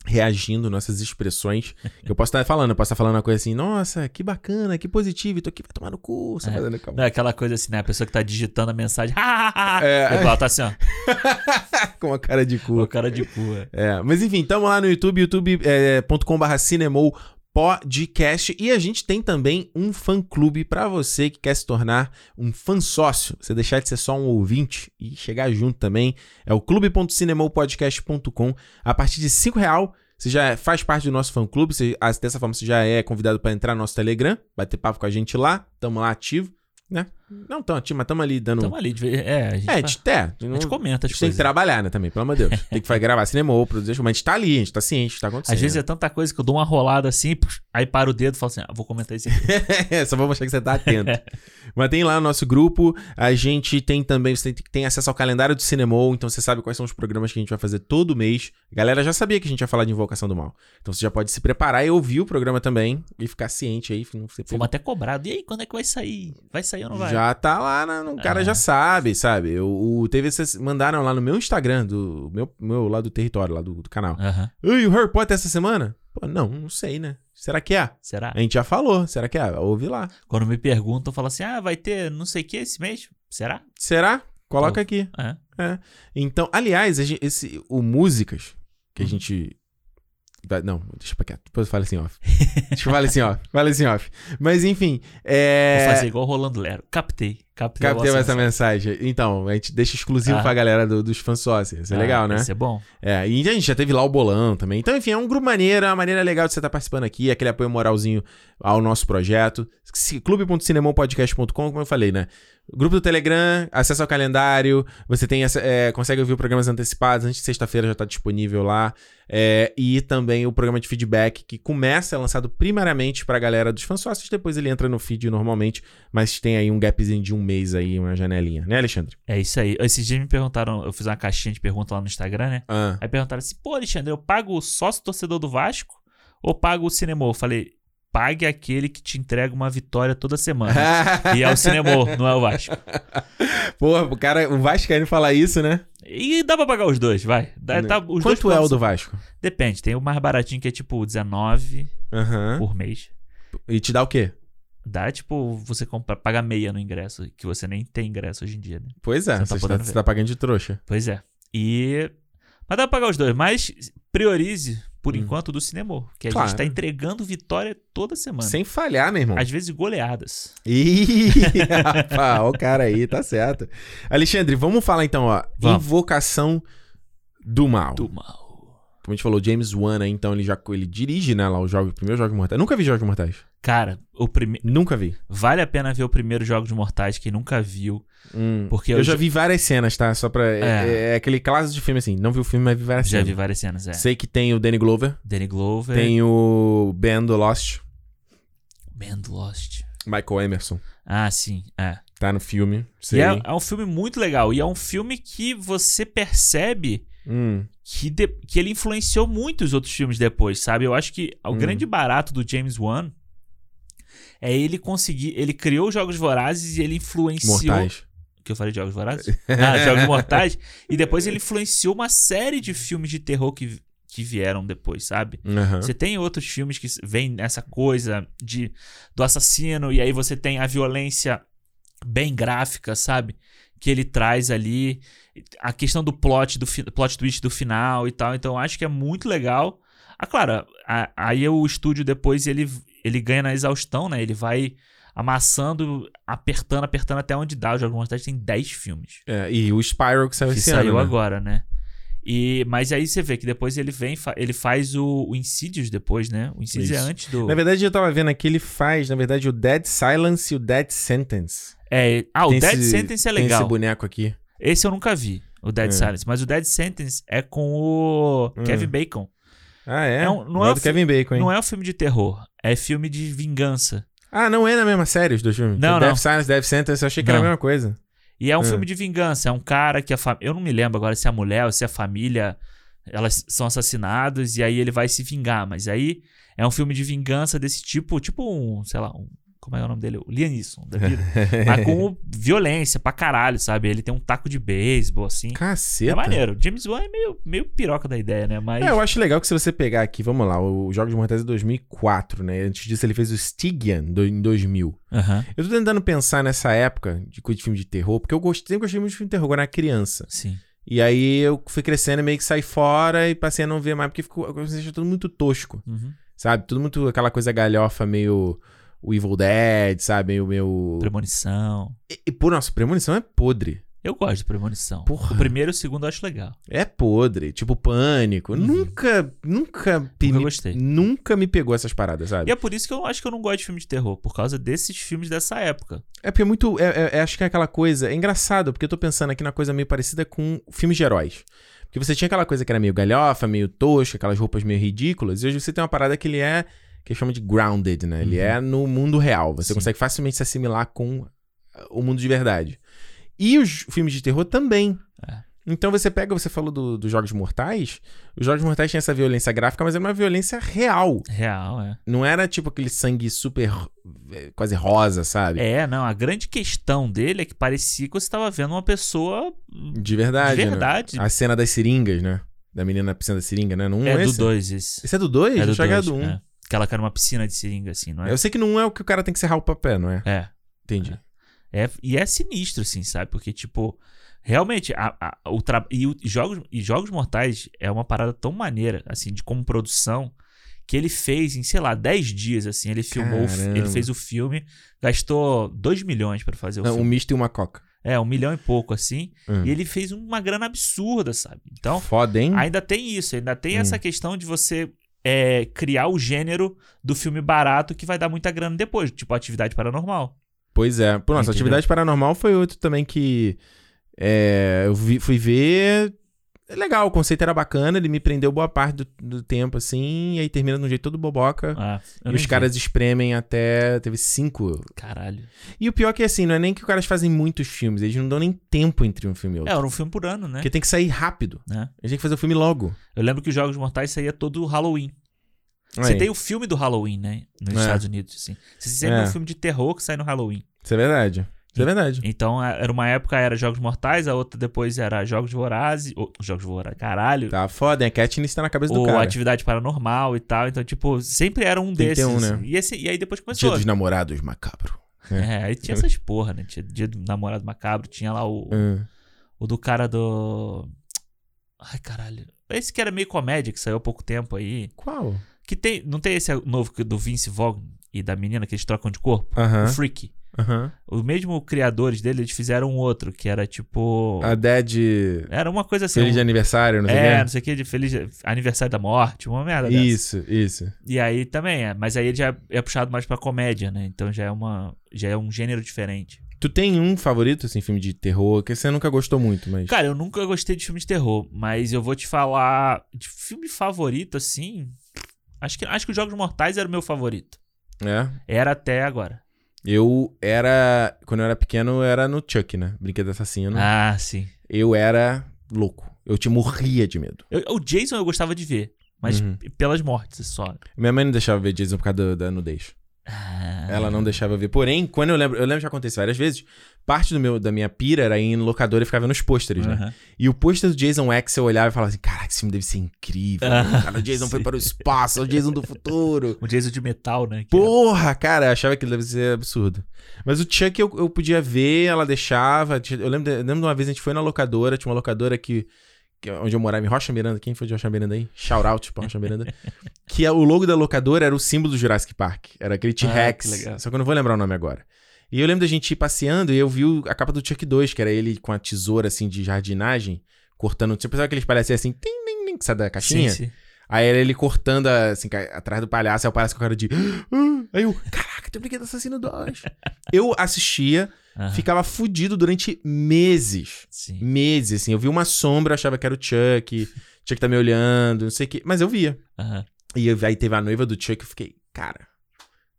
Reagindo nossas expressões. Que eu posso estar falando, eu posso estar falando uma coisa assim, nossa, que bacana, que positivo, tô aqui, vai tomar no cu, É. fazendo calma. Não é aquela coisa assim, né? A pessoa que tá digitando a mensagem. É. É. Igual tá assim, ó. Com a cara de Com cu. a cara de cu. é. É, mas enfim, tamo lá no YouTube, youtube.com.br cinemou podcast e a gente tem também um fã clube pra você que quer se tornar um fã sócio, você deixar de ser só um ouvinte e chegar junto também. É o clube.cinemopodcast.com. A partir de cinco real você já faz parte do nosso fã clube, você, ah, dessa forma você já é convidado pra entrar no nosso Telegram, bater papo com a gente lá, tamo lá ativo, né? Não tão mas tamo ali dando Tamo ali. De... ver- É, a gente, É, a gente, é, a gente comenta a as gente tem que trabalhar, né, também, pelo amor de Deus. Tem que fazer gravar cinema ou produzir, mas a gente tá ali, a gente tá ciente, tá acontecendo. Às vezes é tanta coisa que eu dou uma rolada assim, aí para o dedo e falo assim: ah, vou comentar isso aqui. é, só vou mostrar que você tá atento. mas tem lá o nosso grupo, a gente tem também, você tem, tem acesso ao calendário do Cinemou, então você sabe quais são os programas que a gente vai fazer todo mês. A galera já sabia que a gente ia falar de Invocação do Mal. Então você já pode se preparar e ouvir o programa também e ficar ciente aí. Não Fomos até cobrado. E aí, quando é que vai sair? Vai sair ou não vai? Já tá lá, na, o cara Ah. já sabe, sabe? O, o teve esses, mandaram lá no meu Instagram, do meu, meu lá do território, lá do, do canal. Aham. Ei, o Harry Potter essa semana? Pô, não, não sei, né? Será que é? Será? A gente já falou, será que é? Ouve lá. Quando me perguntam, eu falo assim: ah, vai ter não sei o que esse mês? Será? Será? Coloca Pô. aqui. É. Então, aliás, a gente- esse, o Músicas, que a Uhum. gente. Vai- Não, deixa pra quieto. Depois eu falo assim, off. Deixa eu falar assim, off. Fala assim, off. Mas enfim. É... Vou fazer igual o Rolando Lero. Captei. Captei, a Captei essa mensagem. Então, a gente deixa exclusivo Ah. pra galera do- dos fãs sócios. Isso é Ah, legal, né? Isso é bom. É, e a gente já teve lá o bolão também. Então, enfim, é um grupo maneiro, é uma maneira legal de você estar participando aqui, aquele apoio moralzinho ao nosso projeto. Clube.cinemopodcast.com, como eu falei, né? Grupo do Telegram, acesso ao calendário, você tem é, consegue ouvir programas antecipados, antes de sexta-feira já está disponível lá. É, e também o programa de feedback, que começa, é lançado primariamente pra galera dos fãs sócios, depois ele entra no feed normalmente, mas tem aí um gapzinho de um mês aí, uma janelinha, né, Alexandre? É isso aí. Esses dias me perguntaram, eu fiz uma caixinha de pergunta lá no Instagram, né? Ah. Aí perguntaram assim: pô, Alexandre, eu pago o sócio torcedor do Vasco ou pago o cinema? Eu falei: pague aquele que te entrega uma vitória toda semana. e é o cinema, não é o Vasco. Porra, o cara, o Vascaíno falar isso, né? E dá pra pagar os dois, vai. Dá, tá, os dois Quanto é o do Vasco? Depende, tem o mais baratinho que é tipo 19 Aham. por mês. E te dá o quê? Dá tipo você compra, paga meia no ingresso, que você nem tem ingresso hoje em dia, né? Pois é, Você tá você, tá, você tá pagando de trouxa. Pois é. E. Mas dá pra pagar os dois, mas priorize, por Hum. enquanto, do cinema. Que a Claro. gente tá entregando vitória toda semana. Sem falhar, meu irmão. Às vezes goleadas. Ih, rapaz, ó o cara aí, tá certo. Alexandre, vamos falar então, ó. Vamos. Invocação do Mal. Do mal. Como a gente falou, James Wan, né? Então ele já ele dirige, né, lá os jogos, primeiros Jogos Mortais. Nunca vi Jogos Mortais. Cara, o prime... Nunca vi. vale a pena ver o primeiro Jogos Mortais, quem nunca viu. Hum, Porque eu, eu já já- vi várias cenas, tá? Só pra. É, É. é aquele clássico de filme assim. Não vi o filme, mas vi várias Já cenas. vi várias cenas, é. Sei que tem o Danny Glover, Danny Glover, tem o Ben do Lost, Man Lost. Michael Emerson. Ah, sim, é. Tá no filme. E Sei. é, é um filme muito legal. E é um filme que você percebe Hum, que, de- que ele influenciou muito os outros filmes depois, sabe? Eu acho que o Hum. grande barato do James Wan é ele conseguir. Ele criou os Jogos Vorazes e ele influenciou. mortais. que eu falei de Jogos Vorazes? Ah, Jogos Mortais. E depois ele influenciou uma série de filmes de terror que, que vieram depois, sabe? Aham. Você tem outros filmes que vêm nessa coisa de do assassino, e aí você tem a violência bem gráfica, sabe? Que ele traz ali. A questão do plot, do plot twist do final e tal. Então eu acho que é muito legal. Ah, claro, a- aí o estúdio depois ele, ele ganha na exaustão, né? Ele vai amassando, apertando, apertando até onde dá. O Jogos Mortais tem 10 filmes. É, e o Spyro que saiu que esse saiu ano. né? agora, né? E, mas aí você vê que depois ele vem, ele faz o, o Insidious depois, né? O Insidious é Isso. antes do. Na verdade, eu tava vendo aqui, ele faz, na verdade, o Dead Silence e o Dead Sentence. É, ah, o Tem Dead esse- Sentence é Tem legal. esse boneco aqui. Esse eu nunca vi, o Dead É. Silence. Mas o Dead Sentence é com o Hum. Kevin Bacon. Ah, é? É um- não Não é o Kevin Bacon, hein? Não é um filme de terror, é filme de vingança. Ah, não é na mesma série os dois filmes? Não, o não. Death Silence, Death Sentence, eu achei que era a Não. mesma coisa. E é um Hum. filme de vingança. É um cara que a família. Eu não me lembro agora se é a mulher ou se é a família. Elas são assassinados e aí ele vai se vingar. Mas aí é um filme de vingança desse tipo. Tipo um, sei lá, um. Como é o nome dele? O Liam Neeson, da vida. Mas com violência pra caralho, sabe? Ele tem um taco de beisebol, assim. Caceta. É maneiro. James Wan é meio, meio piroca da ideia, né? Mas. É, eu acho legal que se você pegar aqui, vamos lá, o Jogos Mortais é 2004, né? Antes disso ele fez o Stygian do- em 2000. Aham. Eu tô tentando pensar nessa época de de filme de terror, porque eu gostei, sempre gostei muito de filme de terror quando era criança. Sim. E aí eu fui crescendo e meio que saí fora e passei a não ver mais, porque ficou, eu achei tudo muito tosco, Uhum. sabe? Tudo muito aquela coisa galhofa, meio o Evil Dead, sabe? Meio... meio... Premonição. E, e, pô, nossa, Premonição é podre. Eu gosto de premonição. Porra. O primeiro e o segundo eu acho legal. É podre. Tipo, Pânico. Uhum. Nunca, nunca... Nunca me, gostei. Nunca me pegou essas paradas, sabe? E é por isso que eu acho que eu não gosto de filme de terror, por causa desses filmes dessa época. É porque é muito. é- é- é- acho que é aquela coisa. É engraçado, porque eu tô pensando aqui na coisa meio parecida com filmes de heróis. Porque você tinha aquela coisa que era meio galhofa, meio tosca, aquelas roupas meio ridículas. E hoje você tem uma parada que ele é. Que chama de grounded, né? Ele Uhum. é no mundo real. Você Sim. consegue facilmente se assimilar com uh, o mundo de verdade. E os filmes de terror também. É. Então você pega, você falou do- dos Jogos Mortais. Os Jogos Mortais tinham essa violência gráfica, mas era uma violência real. Real, é. Não era tipo aquele sangue super. eh, quase rosa, sabe? É, não, a grande questão dele é que parecia que você estava vendo uma pessoa De verdade. de né? verdade. A cena das seringas, né? Da menina na piscina da seringa, né? Não é é do esse? 2 esse. Esse é do 2? É do achava que era dois, do 1. Um. é. Que ela cai numa piscina de seringa, assim, não é? Eu sei que não é o que o cara tem que serrar o papel, não é? É. Entendi. É, e é sinistro, assim, sabe? Porque, tipo, realmente, a, a- o tra... e, o- e jogos, e Jogos Mortais é uma parada tão maneira, assim, de como produção, que ele fez em, sei lá, 10 dias, assim. Ele filmou, Caramba. ele fez o filme, gastou 2 milhões pra fazer o Não, um filme. misto e uma coca. É, um milhão e pouco, assim. Hum. E ele fez uma grana absurda, sabe? Então, Foda, hein? ainda tem isso, ainda tem Hum. essa questão de você é, criar o gênero do filme barato que vai dar muita grana depois, tipo atividade paranormal. Pois é. Pô, nossa, Entendeu? Atividade Paranormal foi outro também que. é, eu vi- fui ver. É legal, o conceito era bacana, ele me prendeu boa parte do, do tempo, assim, e aí termina de um jeito todo boboca. Ah, e os caras espremem até. Teve cinco. Caralho. E o pior é que assim, não é nem que os caras fazem muitos filmes, eles não dão nem tempo entre um filme e É, outro. era um filme por ano, né? Porque tem que sair rápido. A gente tem que fazer o filme logo. Eu lembro que os Jogos Mortais saía todo Halloween. Você Aí. tem o filme do Halloween, né? Nos É. Estados Unidos, assim. Você sempre É. um filme de terror que sai no Halloween. Isso é verdade. Isso é verdade. Então, a- era uma época era Jogos Mortais, a outra depois era Jogos Vorazes. Ou, Jogos Vorazes, caralho. Tá foda, hein? A Katniss tá na cabeça do ou cara. Atividade Paranormal e tal. Então, tipo, sempre era um Tem desses. um, né? e, esse- e aí depois Dia começou. dos namorados macabro. É, aí tinha essas porra, né? Tinha Dia do Namorado Macabro, tinha lá o, Hum. o do cara do. Ai, caralho. Esse que era meio comédia, que saiu há pouco tempo aí. Qual? Que tem. Não tem esse novo do Vince Vaughn e da menina que eles trocam de corpo? Aham. O Freak. Aham. O mesmo criadores dele, eles fizeram um outro, que era tipo. A Dead. Era uma coisa assim. Feliz de um- aniversário, não sei o é, quê. não sei o que, de feliz aniversário da morte, uma merda dessa. Isso, isso. E aí também é, mas aí ele já é puxado mais pra comédia, né? Então já é uma, já é um gênero diferente. Tu tem um favorito, assim, filme de terror, que você nunca gostou muito, mas. Cara, eu nunca gostei de filme de terror, mas eu vou te falar de filme favorito assim, acho que acho que os Jogos Mortais era o meu favorito. É. Era até agora. Eu era. Quando eu era pequeno, eu era no Chuck, né? Brinquedo assassino. Ah, sim. Eu era louco. Eu te morria de medo. Eu- o Jason eu gostava de ver, mas Uhum. p- pelas mortes só. Minha mãe não deixava ver Jason por causa do- da nudez. Ah, Ela não deixava eu ver. Porém, quando eu lembro, eu lembro que já aconteceu várias vezes, parte do meu, da minha pira era ir no locador e ficava nos pôsteres, né? aham. E o pôster do Jason X eu olhava e falava assim: caraca, esse filme deve ser incrível. Ah, cara, o Jason foi para o espaço, é o Jason do futuro. O Jason de metal, né? que Porra, cara, eu achava que deve ser absurdo. Mas o Chuck eu, eu podia ver, ela deixava. Eu lembro, eu lembro de uma vez a gente foi na locadora, tinha uma locadora que. Que é onde eu morava, em Rocha Miranda. Quem foi de Rocha Miranda aí? Shout out pra Rocha Miranda. que é, o logo da locadora era o símbolo do Jurassic Park. Era aquele T-Rex. Ah, que legal. só que eu não vou lembrar o nome agora. E eu lembro da gente ir passeando e eu vi a capa do Chuck 2, que era ele com a tesoura assim de jardinagem, cortando. Tipo, sabe aqueles palhaços assim, tim, tim, tim, que sai da caixinha? Sim, sim. Aí era ele cortando assim, atrás do palhaço, aí o palhaço com a cara de. "Ah!" Aí eu, caraca, tem brinquedo assassino 2. eu assistia, Aham, ficava fudido durante meses. Sim. Meses, assim. Eu vi uma sombra, achava que era o Chuck. Chuck tá me olhando, não sei o quê. Mas eu via. Aham. E eu- aí teve a noiva do Chuck, eu fiquei, cara.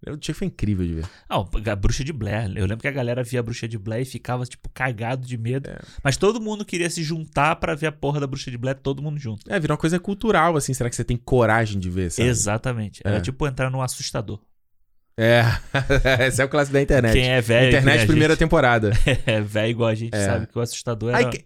O Chuck foi incrível de ver. Ah, a bruxa de Blair. Eu lembro que a galera via a bruxa de Blair e ficava, tipo, cagado de medo. É. Mas todo mundo queria se juntar pra ver a porra da bruxa de Blair, todo mundo junto. É, virou uma coisa cultural, assim. Será que você tem coragem de ver, sabe? Exatamente. Era É. tipo entrar num assustador. É. Esse é o clássico da internet. Quem é velho. internet, primeira gente- temporada. É velho igual a gente É. sabe que o assustador era. Que-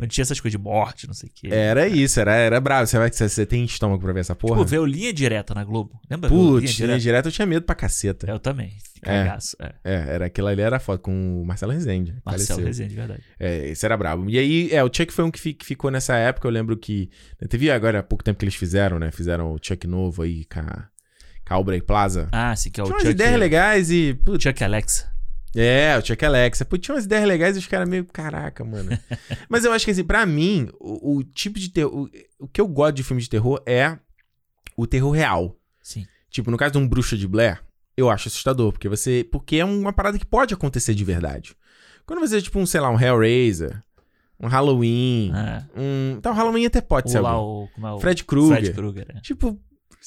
Onde tinha essas coisas de morte, não sei o quê. Era isso, era, era bravo. Você, vai, você, você tem estômago pra ver essa porra? Tipo, veio linha direta na Globo. Lembra? Putz, linha linha direta? direta eu tinha medo pra caceta. Eu também. É. Cagaço. É. É, era aquilo ali era foto com o Marcelo Rezende. Marcelo faleceu. Rezende, verdade. É, esse era brabo. E aí, é, o Chuck foi um que, fi- que ficou nessa época. Eu lembro que. Teve agora há pouco tempo que eles fizeram, né? Fizeram o Chuck novo aí com Aubrey Plaza. Ah, sim, que é o tinha umas Chuck, ideias legais e. Putz, Chuck Alexa. é, o Chuck Alexa. Tinha umas ideias legais e os caras meio. Caraca, mano. Mas eu acho que assim, pra mim, o, o tipo de terror. O, o que eu gosto de filme de terror é o terror real. Sim. Tipo, no caso de um Bruxa de Blair, eu acho assustador, porque você. Porque é uma parada que pode acontecer de verdade. Quando você, tipo, um, sei lá, um Hellraiser, um Halloween, É. um. Tá, o Halloween até pode ser. O lá, algum. o. Como é o. Fred Krueger. Fred Krueger. é. Tipo,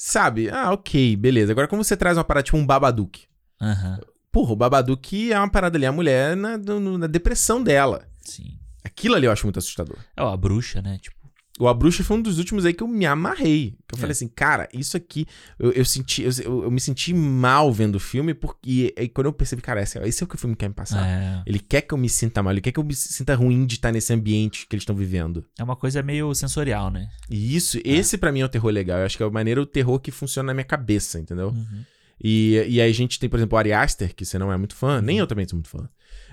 sabe? Ah, ok, beleza. Agora, como você traz uma parada tipo um Babadook? Aham. Porra, o Babadook é uma parada ali, a mulher na, na depressão dela. Sim. Aquilo ali eu acho muito assustador. É, ó, a bruxa, né? Tipo. O A Bruxa foi um dos últimos aí que eu me amarrei. Que eu É. falei assim, cara, isso aqui. Eu, eu senti. Eu, eu- me senti mal vendo o filme, porque aí quando eu percebi, cara, esse, esse é o que o filme quer me passar. É, Ele quer que eu me sinta mal, ele quer que eu me sinta ruim de estar nesse ambiente que eles estão vivendo. é uma coisa meio sensorial, né? E isso, esse pra mim é o terror legal. Eu acho que é a maneira o terror que funciona na minha cabeça, entendeu? Uhum. E, e aí a gente tem, por exemplo, o Ari Aster, que você não é muito fã, nem eu também sou muito fã.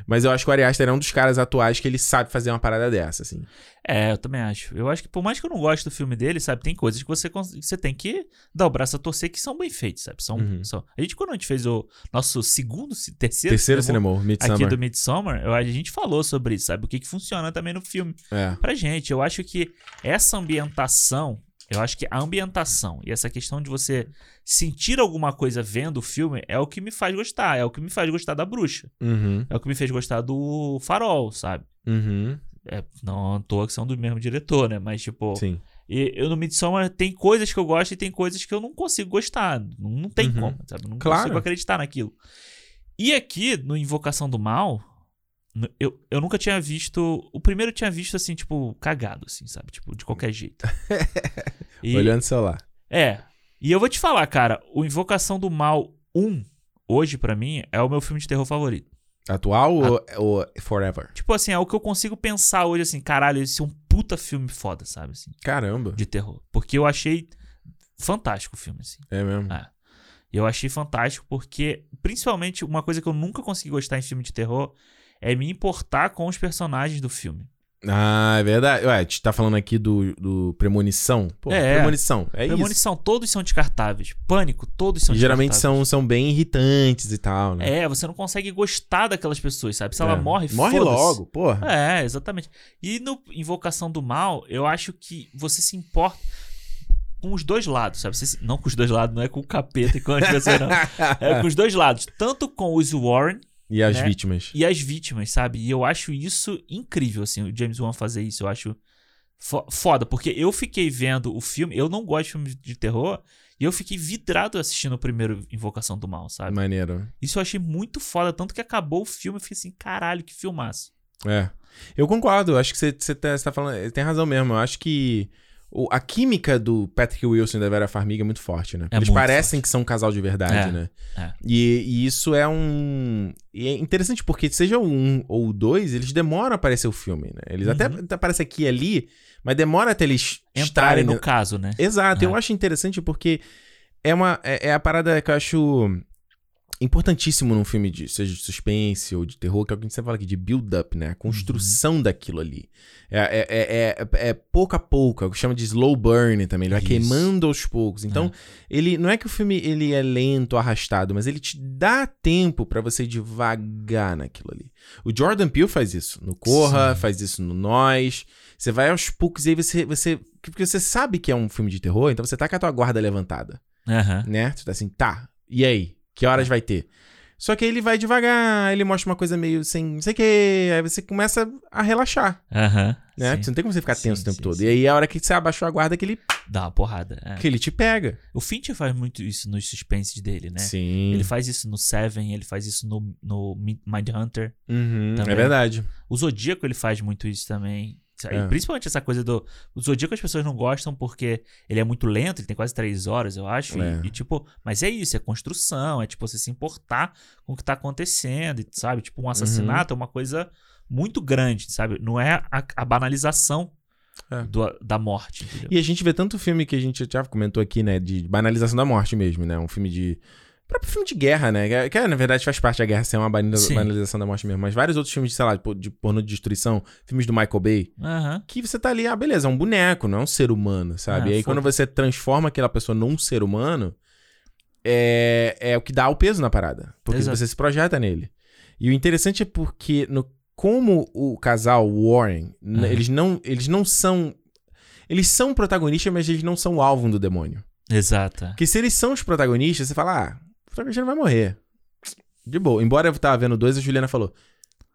Mas eu acho que o Ari Aster é um dos caras atuais que ele sabe fazer uma parada dessa, assim. É, eu também acho. Eu acho que por mais que eu não goste do filme dele, sabe, tem coisas que você, você tem que dar o braço a torcer que são bem feitos, sabe? São, Uhum. são... A gente, quando a gente fez o nosso segundo, se- terceiro, Terceiro cinema cinema, aqui do Midsommar, a gente falou sobre isso, sabe? O que, que funciona também no filme É. pra gente. Eu acho que essa ambientação, eu acho que a ambientação e essa questão de você sentir alguma coisa vendo o filme é o que me faz gostar, é o que me faz gostar da bruxa, Uhum. é o que me fez gostar do farol, sabe? Uhum. É, não à toa que são do mesmo diretor, né? Mas, tipo, Sim. e eu no Midsommar tem coisas que eu gosto e tem coisas que eu não consigo gostar. Não, não tem Uhum. como, sabe? Não Claro. consigo acreditar naquilo. E aqui, no Invocação do Mal, eu, eu nunca tinha visto. O primeiro eu tinha visto assim, tipo, cagado, assim, sabe? Tipo, de qualquer jeito. E- Olhando o celular. É. E eu vou te falar, cara, o Invocação do Mal 1, hoje, pra mim, é o meu filme de terror favorito. Atual ou, ou Forever? Tipo assim, é o que eu consigo pensar hoje, assim, caralho, esse é um puta filme foda, sabe? Assim, Caramba. de terror. Porque eu achei fantástico o filme, assim. É mesmo. É. E eu achei fantástico porque, principalmente, uma coisa que eu nunca consegui gostar em filme de terror é me importar com os personagens do filme. Ah, é verdade. Ué, a gente tá falando aqui do, do Premonição. Pô, É. Premonição. É isso. Premonição, todos são descartáveis. Pânico, todos são E geralmente descartáveis. são, são bem irritantes e tal, né? É, você não consegue gostar daquelas pessoas, sabe? Se ela É. morre, Morre logo, porra. É, exatamente. E no Invocação do Mal, eu acho que você se importa com os dois lados, sabe? Você não com os dois lados, não é com o capeta e com as pessoas, não. É com os dois lados. Tanto com os Warren E as né? vítimas. e as vítimas, sabe? E eu acho isso incrível, assim, o James Wan fazer isso. Eu acho fo- foda, porque eu fiquei vendo o filme, eu não gosto de filme de terror, e eu fiquei vidrado assistindo o primeiro Invocação do Mal, sabe? Maneiro. Isso eu achei muito foda, tanto que acabou o filme, eu fiquei assim, caralho, que filmaço. É. Eu concordo, acho que você, tá, você tá falando. Tem razão mesmo. Eu acho que o- a química do Patrick Wilson e da Vera Farmiga é muito forte, né? É Eles parecem forte. que são um casal de verdade, É, né? é. E, e isso é um. E é interessante porque, seja o um ou o dois, eles demoram a aparecer o filme, né? Eles até, Uhum. até aparecem aqui e ali, mas demora até eles Entrarem estarem. no no- caso, né? Exato, eu É. acho interessante porque é uma. É, é a parada que eu acho importantíssimo num filme de seja de suspense ou de terror, que é o que a gente sempre fala aqui, de build-up, né? A construção Uhum. daquilo ali. É, é, é, é, é pouco a pouco, é o que chama de slow burn também. Ele vai Isso. queimando aos poucos. Então, ele não é que o filme ele é lento, arrastado, mas ele te dá tempo pra você devagar naquilo ali. O Jordan Peele faz isso no Corra, Sim. faz isso no Nós. Você vai aos poucos e aí você, você. Porque você sabe que é um filme de terror, então você tá com a tua guarda levantada, né? Tu tá assim, tá, e aí? Que horas vai ter? Só que aí ele vai devagar, ele mostra uma coisa meio sem não sei o que, aí você começa a relaxar, Aham. né? Sim. Você não tem como você ficar Sim, tenso o tempo sim, todo. sim. E aí a hora que você abaixou a guarda que ele, Dá uma porrada. é. que ele te pega. O Fincher faz muito isso nos suspenses dele, né? Sim. Ele faz isso no Seven, ele faz isso no, no Mindhunter. Uhum, é também. verdade. O Zodíaco ele faz muito isso também. E É. Principalmente essa coisa do. O Zodíaco as pessoas não gostam porque ele é muito lento, ele tem quase três horas, eu acho. e- É. E, tipo, mas é isso, é construção, é tipo você se importar com o que tá acontecendo, e, sabe? Tipo, um assassinato é uma coisa muito grande, sabe? Não é a, a banalização É. do- da morte, entendeu? E a gente vê tanto filme que a gente já comentou aqui, né? De banalização da morte mesmo, né? Um filme de. Próprio filme de guerra, né? Que, que, na verdade faz parte da guerra ser uma banaliza- Sim. banalização da morte mesmo. Mas vários outros filmes, de, sei lá, de, de porno de destruição, filmes do Michael Bay, Aham. que você tá ali, ah, beleza, é um boneco, não é um ser humano, sabe? Ah, e aí quando você transforma aquela pessoa num ser humano, é, é o que dá o peso na parada. Porque Exato. você se projeta nele. E o interessante é porque, no, como o casal Warren, Aham. eles, não, eles não são. Eles são protagonistas, mas eles não são o alvo do demônio. Exato. Porque se eles são os protagonistas, você fala, ah, o protagonista não vai morrer. De boa. Embora eu tava vendo dois, a Juliana falou.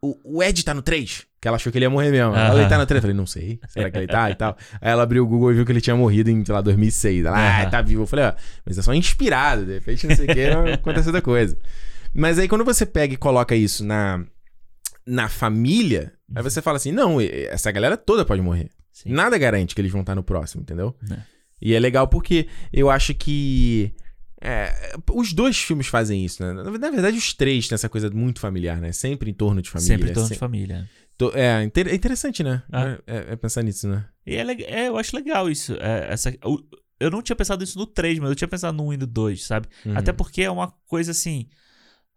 O, o Ed tá no 3? Que ela achou que ele ia morrer mesmo. Ela, Aham. ele tá no 3? Eu falei, não sei. Será que ele tá e tal? Aí ela abriu o Google e viu que ele tinha morrido em, sei lá, 2006. Ela, ah, tá vivo. Eu falei, ó, mas é só inspirado. De repente, não sei o que, acontece outra coisa. Mas aí quando você pega e coloca isso na, na família, aí você fala assim, não, essa galera toda pode morrer. Sim. Nada garante que eles vão estar no próximo, entendeu? É. E é legal porque eu acho que. É, os dois filmes fazem isso, né? Na verdade, os três têm essa coisa muito familiar, né? Sempre em torno de família. Sempre em torno de família. É, inter- é interessante, né? Ah. É, é pensar nisso, né? E é, é, eu acho legal isso. é, essa, eu não tinha pensado isso no 3, mas eu tinha pensado no 1 e no 2, sabe? Uhum. Até porque é uma coisa assim.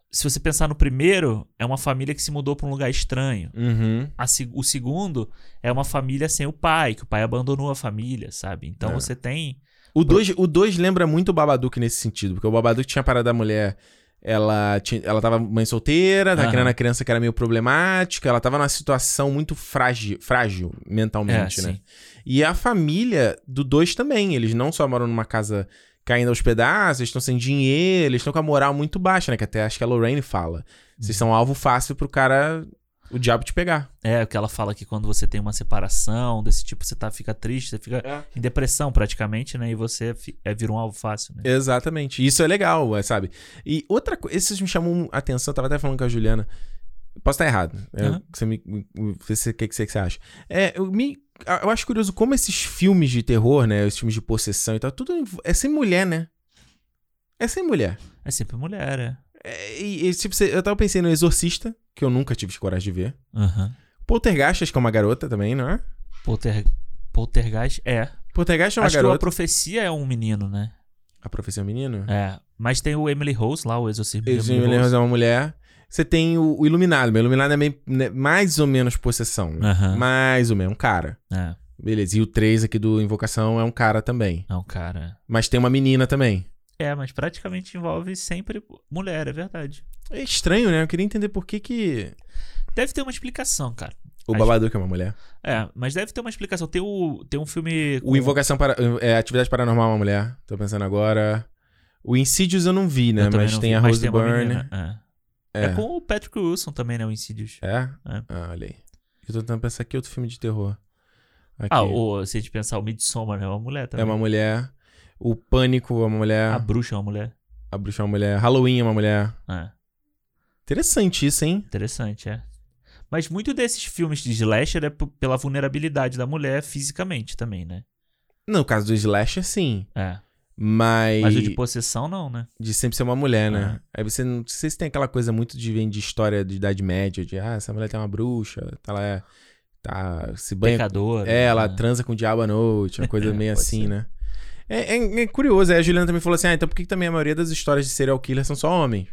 Se você pensar no primeiro, é uma família que se mudou pra um lugar estranho. Uhum. A o segundo é uma família sem o pai, que o pai abandonou a família, sabe? Então É. você tem. O 2 o dois lembra muito o Babadook nesse sentido, porque o Babadook tinha a parada da mulher. Ela, tinha, ela tava mãe solteira, tava Aham. criando a criança que era meio problemática, ela tava numa situação muito frágil, frágil mentalmente, É, né? sim. E a família do dois também. Eles não só moram numa casa caindo aos pedaços, eles estão sem dinheiro, eles estão com a moral muito baixa, né? Que até acho que a Lorraine fala. Vocês Uhum. são alvo fácil pro cara, o diabo te pegar. É, o que ela fala que quando você tem uma separação desse tipo, você tá, fica triste, você fica em depressão praticamente, né? E você é, vira um alvo fácil, né? Exatamente. Isso é legal, é, sabe? E outra coisa, esses me chamam a atenção, eu tava até falando com a Juliana. Posso estar errado. É, Aham. você me, se- o que, que você que você acha. É, eu, me, eu acho curioso como esses filmes de terror, né? Os filmes de possessão e tal, tudo é sem mulher, né? É sem mulher. É sempre mulher, é. É, e, e, tipo, você- eu tava pensando no Exorcista, que eu nunca tive coragem de ver. Aham. Poltergeist, acho que é uma garota também, não é? Polter... Poltergeist é. Poltergeist é uma Acho que a garota. profecia é um menino, né? A profecia menino? É. Mas tem o Emily Rose lá, o exorcismo Emily Emily Rose. É uma mulher. Você tem o, o Iluminado. O Iluminado é meio- né, mais ou menos possessão. Aham. Mais ou menos, um cara. É, Beleza. E o 3 aqui do Invocação é um cara também. é um cara. Mas tem uma menina também. É, mas praticamente envolve sempre mulher, é verdade. É estranho, né? Eu queria entender por que que... Deve ter uma explicação, cara. O Acho- Babadook é uma mulher. É, mas deve ter uma explicação. Tem, o, tem um filme. O Invocação para... É, Atividade Paranormal é uma mulher. Tô pensando agora. O Insidious eu não vi, né? Eu Mas não tem vi, a mas Rose Byrne. É. É. É com o Patrick Wilson também, né? O Insidious. É? É. Ah, olha aí. Eu tô tentando pensar aqui outro filme de terror. Aqui. Ah, o, se a gente pensar, o Midsommar é uma mulher também. É uma mulher. O Pânico é uma mulher. A bruxa é uma mulher. A Bruxa é uma mulher. Halloween é uma mulher. É. Interessante isso, hein? Interessante, é. Mas muito desses filmes de slasher é pela vulnerabilidade da mulher fisicamente também, né? No caso do Slasher, sim. É. Mas. Mas o de possessão, não, né? De sempre ser uma mulher, né? Aí você não, não sei se tem aquela coisa muito de vem de história de Idade Média, de ah, essa mulher tem uma bruxa, tá lá, é- tá se banha. Pecador. É, ela né? transa com o diabo à noite, uma coisa meio Pode assim, ser. né? É, é- é curioso, aí a Juliana também falou assim: ah, então por que, também a maioria das histórias de serial killer são só homens?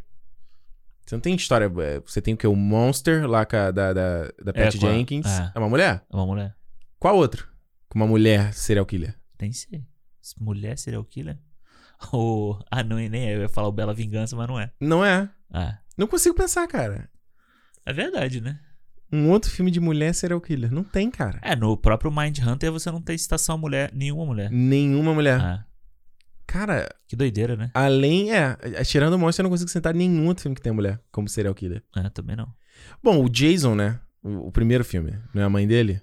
Você não tem história. é, Você tem o que? O Monster lá a- da, da, da Patty com a- Jenkins. é. É uma mulher? É uma mulher. Qual outro? Com uma mulher serial killer? Tem ser. Mulher serial killer? Ou. Ah, não, nem é. Eu ia falar o Bela Vingança, mas não é. Não é. Ah. Não consigo pensar, cara. É verdade, né? Um outro filme de mulher serial killer. Não tem, cara. É, no próprio Mind Hunter você não tem citação a mulher, nenhuma mulher. Nenhuma mulher. Ah, Cara, que doideira, né? além. É, tirando o Monster, eu não consigo sentar nenhum outro filme que tenha mulher como serial killer. É, também não. Bom, o Jason, né? O, o primeiro filme. Não é a mãe dele?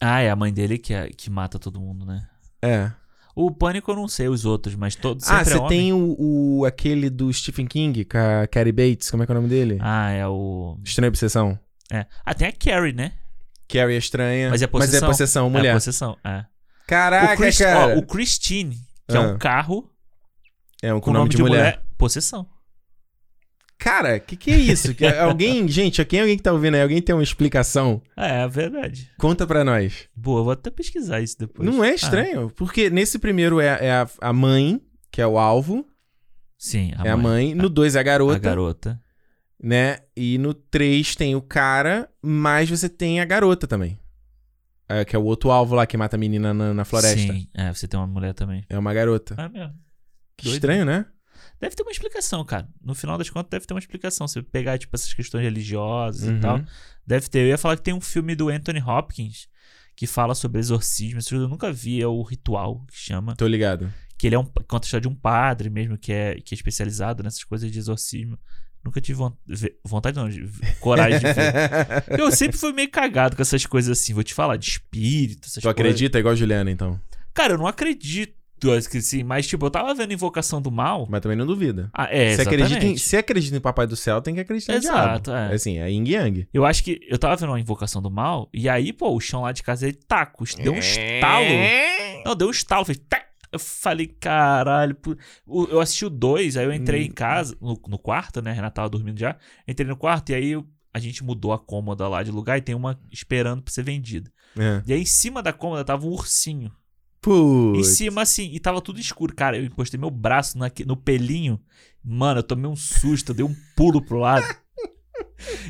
Ah, é a mãe dele que, é- que mata todo mundo, né? É. O Pânico eu não sei os outros, mas todos Ah, é você homem. tem o, o- aquele do Stephen King, com a Carrie Bates, como é que é o nome dele? Ah, é o... Estranha Obsessão. É. Ah, tem a Carrie, né? Carrie é estranha. Mas é Mas é possessão. possessão, mulher. É possessão, é. Caraca, o, Chris- cara. ó, o Christine, que é Ah. um carro É um com nome de, mulher. possessão. Cara, que que é isso? Que- alguém, gente, aqui alguém que tá ouvindo aí, alguém tem uma explicação? É, é verdade. Conta pra nós. Boa, vou até pesquisar isso depois. Não é Ah, estranho? Porque nesse primeiro é, é a, a mãe, que é o alvo, sim, a é a mãe. No dois é a garota, A garota. Né? E no três tem o cara, mas você tem a garota também. É, que é o outro alvo lá que mata a menina na, na floresta. Sim, é, você tem uma mulher também. É uma garota. É mesmo. Que doido. estranho, né? Deve ter uma explicação, cara. No final das contas, deve ter uma explicação. Se pegar, tipo, essas questões religiosas Uhum. e tal. Deve ter. Eu ia falar que tem um filme do Anthony Hopkins que fala sobre exorcismo. Eu nunca vi. É o Ritual, que chama. Tô ligado. Que ele é um, conta a história de um padre mesmo, que é, que é especializado nessas coisas de exorcismo. Nunca tive von- ve- vontade, não, de coragem de ver. Eu sempre fui meio cagado com essas coisas assim, vou te falar, de espírito, essas tu coisas. acredita igual a Juliana, então. Cara, eu não acredito que sim, mas tipo, eu tava vendo Invocação do Mal. Mas também não duvida. Ah, é, se, acredita em, se acredita em Papai do Céu, tem que acreditar Exato, em diabo. é. Assim, é yin yang. Eu acho que eu tava vendo uma Invocação do Mal, e aí, pô, o chão lá de casa ele taco, deu um estalo. Não, deu um estalo, fez tac. Eu falei, caralho. Eu assisti o 2, aí eu entrei Hum. em casa, no, no quarto, né? Renata tava dormindo já. Entrei no quarto e aí a gente mudou a cômoda lá de lugar e tem uma esperando pra ser vendida. É. E aí em cima da cômoda tava um ursinho. Em Putz. cima, assim, e tava tudo escuro. Cara, eu encostei meu braço naque- no pelinho. Mano, eu tomei um susto, dei um pulo pro lado.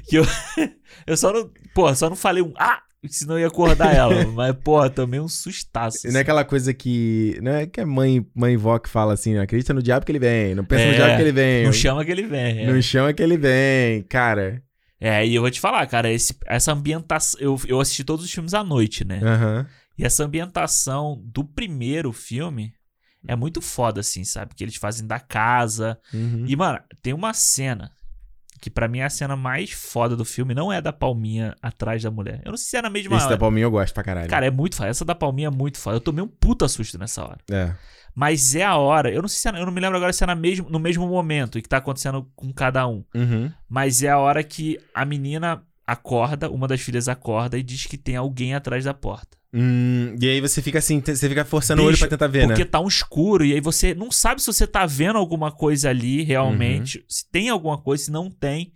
que eu, eu só não. Pô, só não falei um. Ah! Senão eu ia acordar ela. Mas, pô, tomei um sustaço. Não é aquela coisa que. Não é que é mãe, mãe vó que fala assim, acredita no diabo que ele vem, não pensa no É, diabo que ele vem. Não chama que ele vem. é. Não chama que ele vem, cara. É, e eu vou te falar, cara, esse- essa ambientação. Eu, eu assisti todos os filmes à noite, né? Aham. E essa ambientação do primeiro filme é muito foda, assim, sabe? Que eles fazem da casa. Uhum. E, mano, tem uma cena que pra mim é a cena mais foda do filme, não é a da palminha atrás da mulher. Eu não sei se é na mesma Esse hora. da palminha eu gosto pra caralho. Cara, é muito foda. Essa da palminha é muito foda. Eu tomei um puta susto nessa hora. É. Mas é a hora. Eu não sei se é, eu não me lembro agora se é na mesmo, no mesmo momento e que tá acontecendo com cada um. Uhum. Mas é a hora que a menina acorda, uma das filhas acorda e diz que tem alguém atrás da porta. Hum, e aí você fica assim, você fica forçando o olho pra tentar ver, Porque né? tá um escuro e aí você não sabe se você tá vendo alguma coisa ali realmente, Uhum. se tem alguma coisa, se não tem.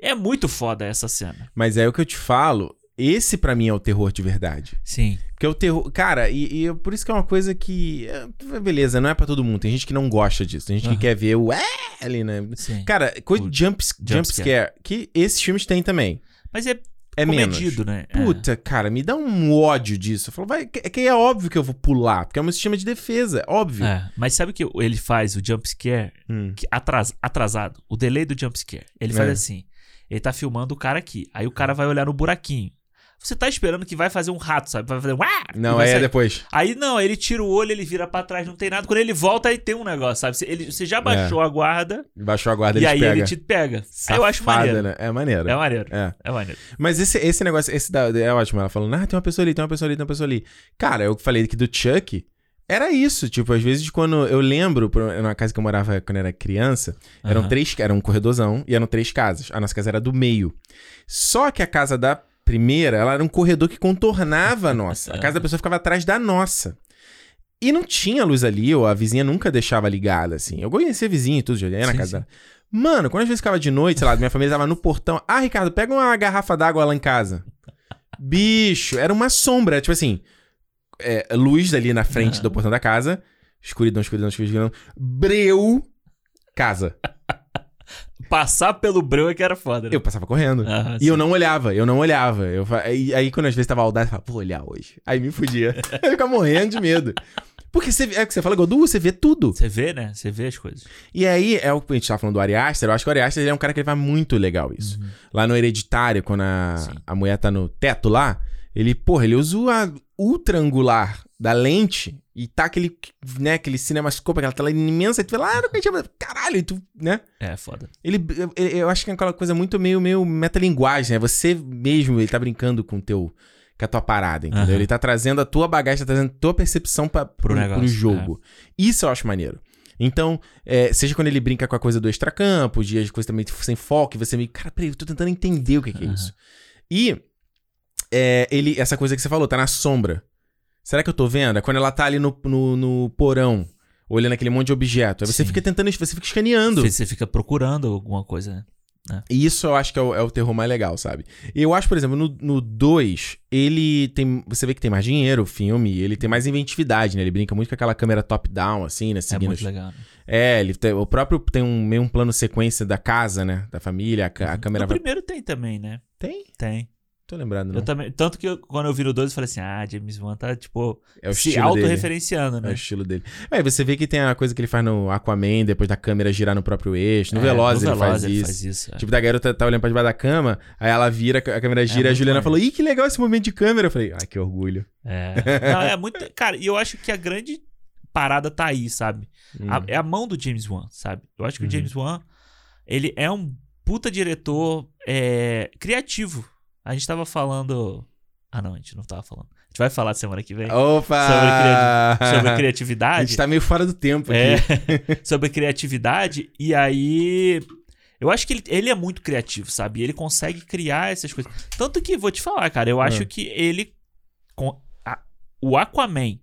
É muito foda essa cena. Mas é o que eu te falo, esse pra mim é o terror de verdade. Sim. Porque o terror. Cara, e, e eu- por isso que é uma coisa que. é, beleza, não é pra todo mundo. Tem gente que não gosta disso. Tem gente Aham. que quer ver o. É ali, né? Sim. Cara, coisa de jump, jump jump scare. Que esses filmes têm também. Mas é, É comedido, menos. né? É. Puta, cara, me dá um ódio disso. Eu falo, vai, que, que é óbvio que eu vou pular, porque é um sistema de defesa, óbvio. É. Mas sabe o que ele faz, o jump scare, Hum. que atras, atrasado, o delay do jump scare. Ele faz É. assim: ele tá filmando o cara aqui, aí o cara vai olhar no buraquinho. Você tá esperando que vai fazer um rato, sabe? Vai fazer um. Não, aí é depois. Aí não, ele tira o olho, ele vira pra trás, não tem nada. Quando ele volta, aí tem um negócio, sabe? Você, ele- você já baixou a guarda Baixou a guarda, e eles aí pegam. ele te pega. Aí eu acho Safada, maneiro. né? É maneiro. É maneiro. É. É maneiro. Mas esse, esse negócio, esse da, é ótimo. Ela falando, ah, tem uma pessoa ali, tem uma pessoa ali, tem uma pessoa ali. Cara, eu falei aqui do Chuck. Era isso, tipo, às vezes quando eu lembro, na casa que eu morava quando eu era criança, eram Aham. três, era um corredorzão e eram três casas. A nossa casa era do meio. Só que a casa da primeira, ela era um corredor que contornava a nossa. A casa da pessoa ficava atrás da nossa. E não tinha luz ali, ou a vizinha nunca deixava ligada, assim. Eu conhecia a vizinha e tudo, já ia na Sim, casa sim. dela. Mano, quando às vezes ficava de noite, sei lá, minha família tava no portão. Ah, Ricardo, pega uma garrafa d'água lá em casa. Bicho, era uma sombra, tipo assim. é, luz ali na frente Ah. do portão da casa. Escuridão, escuridão, escuridão. Breu, casa. Passar pelo breu é que era foda, né? Eu passava correndo. Ah, E eu não olhava, eu não olhava. Eu, aí, aí quando às vezes tava audaz, eu falava, vou olhar hoje. Aí me fudia. eu ficava morrendo de medo. Porque você, é o que você fala, Godu, você vê tudo. Você vê, né? Você vê as coisas. E aí, é o que a gente tava falando do Ari Aster, eu acho que o Ari Aster é um cara que ele faz muito legal isso. Lá no Hereditário, quando a, Sim. a mulher tá no teto lá, ele, porra, ele usa a ultra angular da lente e tá aquele, né, aquele cinemascope, aquela tela imensa, e tu vê lá, no cantinho, caralho, e tu, né? É, foda. Ele, eu, eu acho que é aquela coisa muito meio, meio metalinguagem, né? Você mesmo, ele tá brincando com teu, com a tua parada, entendeu? Aham. Ele tá trazendo a tua bagagem, tá trazendo a tua percepção pra, pro, pro, negócio, jogo. Isso eu acho maneiro. Então, é, seja quando ele brinca com a coisa do extracampo, dias de coisa também sem foco, e você meio, cara, peraí, eu tô tentando entender o que, que é isso. E é, ele, essa coisa que você falou, tá na sombra. Será que eu tô vendo? É quando ela tá ali no, no, no porão, olhando aquele monte de objeto. Aí você Sim. fica tentando, você fica escaneando. Você fica procurando alguma coisa, né? E isso eu acho que é o, é o terror mais legal, sabe? Eu acho, por exemplo, no 2, ele tem. Você vê que tem mais dinheiro o filme, ele tem mais inventividade, né? Ele brinca muito com aquela câmera top-down, assim, né? É Seguindo muito os- legal. Né? É, ele tem, o próprio tem um meio um plano sequência da casa, né? Da família, a, a câmera No vai. primeiro tem também, né? Tem? Tem. Tô lembrado, não. Eu também, tanto que eu- quando eu vi no 2, eu falei assim: ah, James Wan tá, tipo, É o se estilo dele. autorreferenciando, É o né? estilo dele. É, você vê que tem a coisa que ele faz no Aquaman, depois da câmera girar no próprio eixo. No É, Veloz no ele faz Veloz ele isso. faz isso. é. Tipo, da garota tá olhando pra debaixo da cama, aí ela vira, a câmera gira, e a Juliana falou, ih, que legal esse momento de câmera. Eu falei, ai, que orgulho. É. Não, é muito. Cara, e eu acho que a grande parada tá aí, sabe? A- Hum. é a mão do James Wan, sabe? Eu acho que Uhum. o James Wan, ele é um puta diretor é, criativo. A gente tava falando. Ah, não, a gente não tava falando. A gente vai falar semana que vem Opa! Sobre criati- sobre A criatividade. gente tá meio fora do tempo É, aqui. sobre criatividade. E aí. Eu acho que ele, ele é muito criativo, sabe? E ele consegue criar essas coisas. Tanto que, vou te falar, cara, eu acho Ah. que ele. com- a- o Aquaman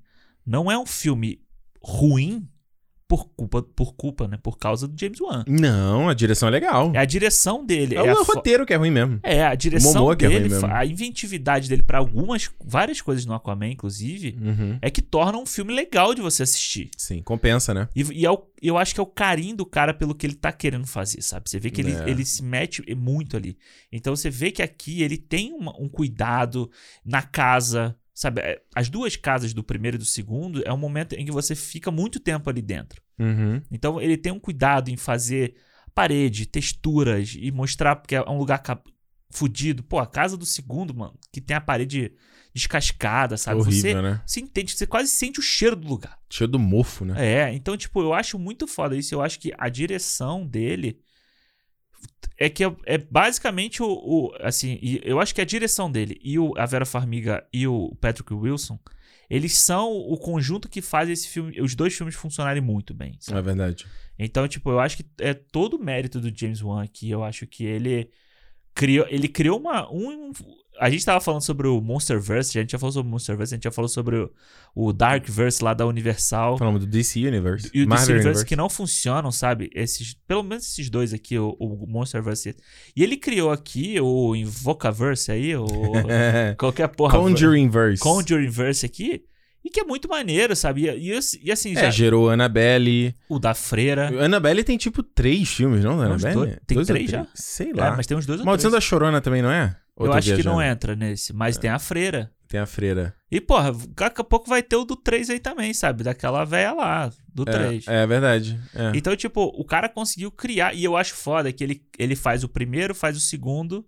não é um filme ruim por culpa, por culpa, né? Por causa do James Wan. Não, a direção é legal. É a direção dele. É, É, o fo- roteiro que é ruim mesmo. é a direção Momoa que é ruim dele, mesmo. a inventividade dele pra algumas, várias coisas no Aquaman, inclusive, Uhum. é que torna um filme legal de você assistir. Sim, compensa, né? E, e é o- eu acho que é o carinho do cara pelo que ele tá querendo fazer, sabe? Você vê que ele, É. ele se mete muito ali. Então você vê que aqui ele tem uma- um cuidado na casa, sabe? É, As duas casas do primeiro e do segundo é um momento em que você fica muito tempo ali dentro. Uhum. Então ele tem um cuidado em fazer parede, texturas e mostrar porque é um lugar fudido. Pô, a casa do segundo, mano, que tem a parede descascada, sabe? Horrível, você, né? você entende, você quase sente o cheiro do lugar. Cheio do mofo, né? É, então, tipo, eu acho muito foda isso. Eu acho que a direção dele é que é, é basicamente o, o- Assim, eu acho que a direção dele e o, a Vera Farmiga e o Patrick Wilson, eles são o conjunto que faz esse filme, os dois filmes funcionarem muito bem. sabe? É verdade. Então, tipo, eu acho que é todo o mérito do James Wan aqui. Eu acho que ele criou, ele criou uma. Um, a gente tava falando sobre o Monsterverse, a gente já falou sobre o Monsterverse, a gente já falou sobre o, o Darkverse lá da Universal. Falamos do DC Universe. E o DC Marvel Universe que não funcionam, sabe? Esses, pelo menos esses dois aqui, o, o Monsterverse. E ele criou aqui o Invocaverse aí, o qualquer porra. Conjuring Verse. Conjuringverse aqui. E que é muito maneiro, sabe? E, e, assim, já, É, gerou Annabelle. o da Freira. Annabelle tem tipo três filmes, não? Da Annabelle? dois- tem Dois três já? Sei É, lá. mas tem uns dois ou Maldição três. da Chorona também, não é? Ou Eu acho que viajando? não entra nesse, mas tem a freira. Tem a freira. E, porra, daqui a pouco vai ter o do 3 aí também, sabe? Daquela véia lá, do 3. É, é verdade. É. Então, tipo, o cara conseguiu criar. E eu acho foda que ele, ele faz o primeiro, faz o segundo.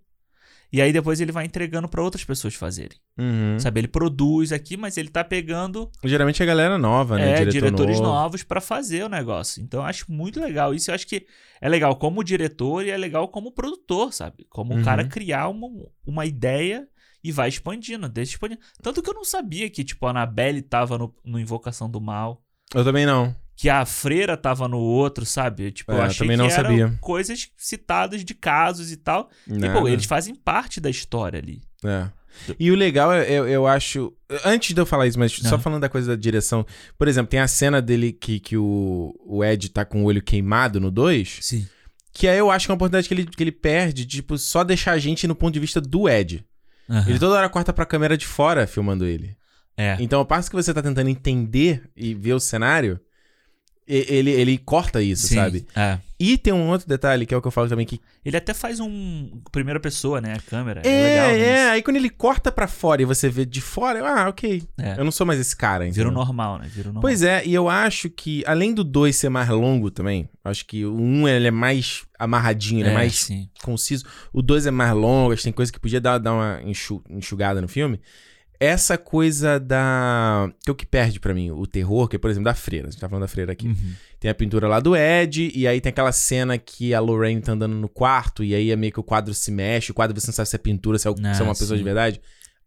E aí depois ele vai entregando pra outras pessoas fazerem. Uhum. Sabe? Ele produz aqui, mas ele tá pegando Geralmente é galera nova, né? é, Diretor diretores novo. novos pra fazer o negócio. Então eu acho muito legal. Isso eu acho que é legal como diretor e é legal como produtor, sabe? Como o Uhum. cara criar uma, uma ideia e vai expandindo, deixa expandindo. Tanto que eu não sabia que, tipo, a Annabelle tava no, no Invocação do Mal, Eu também não. Que a freira tava no outro, sabe? Tipo, eu É, eu achei também que não eram sabia. coisas citadas de casos e tal. E, Nada. pô, eles fazem parte da história ali. É. E o legal, é- eu, eu acho. Antes de eu falar isso, mas só Aham. falando da coisa da direção. Por exemplo, tem a cena dele que, que o, o Ed tá com o olho queimado no 2. Sim. Que aí eu acho que é uma oportunidade que ele, que ele perde, de, tipo, só deixar a gente no ponto de vista do Ed. Aham. Ele toda hora corta pra câmera de fora filmando ele. É. Então, ao passo que você tá tentando entender e ver o cenário, e- ele, ele corta isso, Sim. sabe? É. E tem um outro detalhe, que é o que eu falo também, que Ele até faz um primeira pessoa, né? A câmera. É, É, legal. é, né? aí quando ele corta pra fora e você vê de fora, eu, ah, ok. É. Eu não sou mais esse cara, Vira entendeu? o normal, né? Vira normal. Pois é, e eu acho que, além do 2 ser mais longo também, acho que o 1 um, ele é mais amarradinho, ele é, mais Sim. conciso. O 2 é mais longo, acho que tem coisa que podia dar, dar uma enxu- enxugada no filme. Essa coisa da. que é o que perde pra mim, o terror, que é, por exemplo, da freira. A gente tá falando da freira aqui. Uhum. Tem a pintura lá do Ed, e aí tem aquela cena que a Lorraine tá andando no quarto, e aí é meio que o quadro se mexe, o quadro você não sabe se é pintura, se é, Ah, se é uma pessoa sim. de verdade.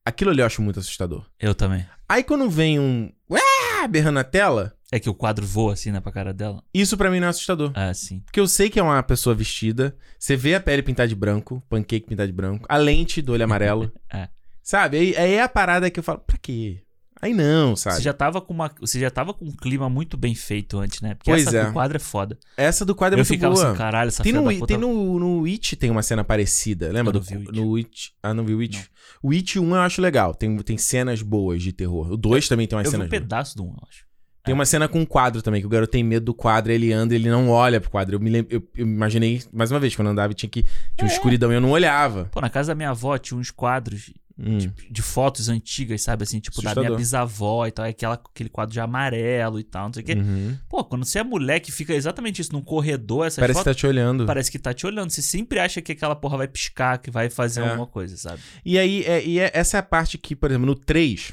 Aquilo ali eu acho muito assustador. Eu também. Aí quando vem um. Ué! berrando na tela, É que o quadro voa assim, né, pra cara dela. isso pra mim não é assustador. Ah, sim. Porque eu sei que é uma pessoa vestida, você vê a pele pintar de branco, pancake pintar de branco, a lente do olho amarelo. É. Sabe? Aí, aí é a parada que eu falo, pra quê? Aí não, sabe? Você já tava com uma. Você já tava com um clima muito bem feito antes, né? Porque Pois essa é. do quadro é foda. Essa do quadro é eu muito ficava boa. assim, caralho, essa Tem, no, da puta. tem no, no It tem uma cena parecida, lembra? Eu não do, vi o It. No It. Ah, não viu o It? O It 1 eu acho legal, tem, tem cenas boas de terror. O 2 também tem umas Eu vi cenas um pedaço do um, eu acho. Tem uma cena com um quadro também, que o garoto tem medo do quadro, ele anda, ele não olha pro quadro. Eu me lembro, eu, eu imaginei, mais uma vez, quando eu andava tinha que. Tinha É. uma escuridão e eu não olhava. Pô, na casa da minha avó tinha uns quadros Hum. de fotos antigas, sabe? Assim, tipo, da minha Assustador. bisavó e tal. é Aquela, aquele quadro de amarelo e tal, não sei o quê. Uhum. Pô, quando você é moleque, fica exatamente isso, num corredor, essas Parece que fotos. tá te olhando. Parece que tá te olhando. Você sempre acha que aquela porra vai piscar, que vai fazer É. alguma coisa, sabe? E aí, é, e é- essa é a parte que, por exemplo, no 3,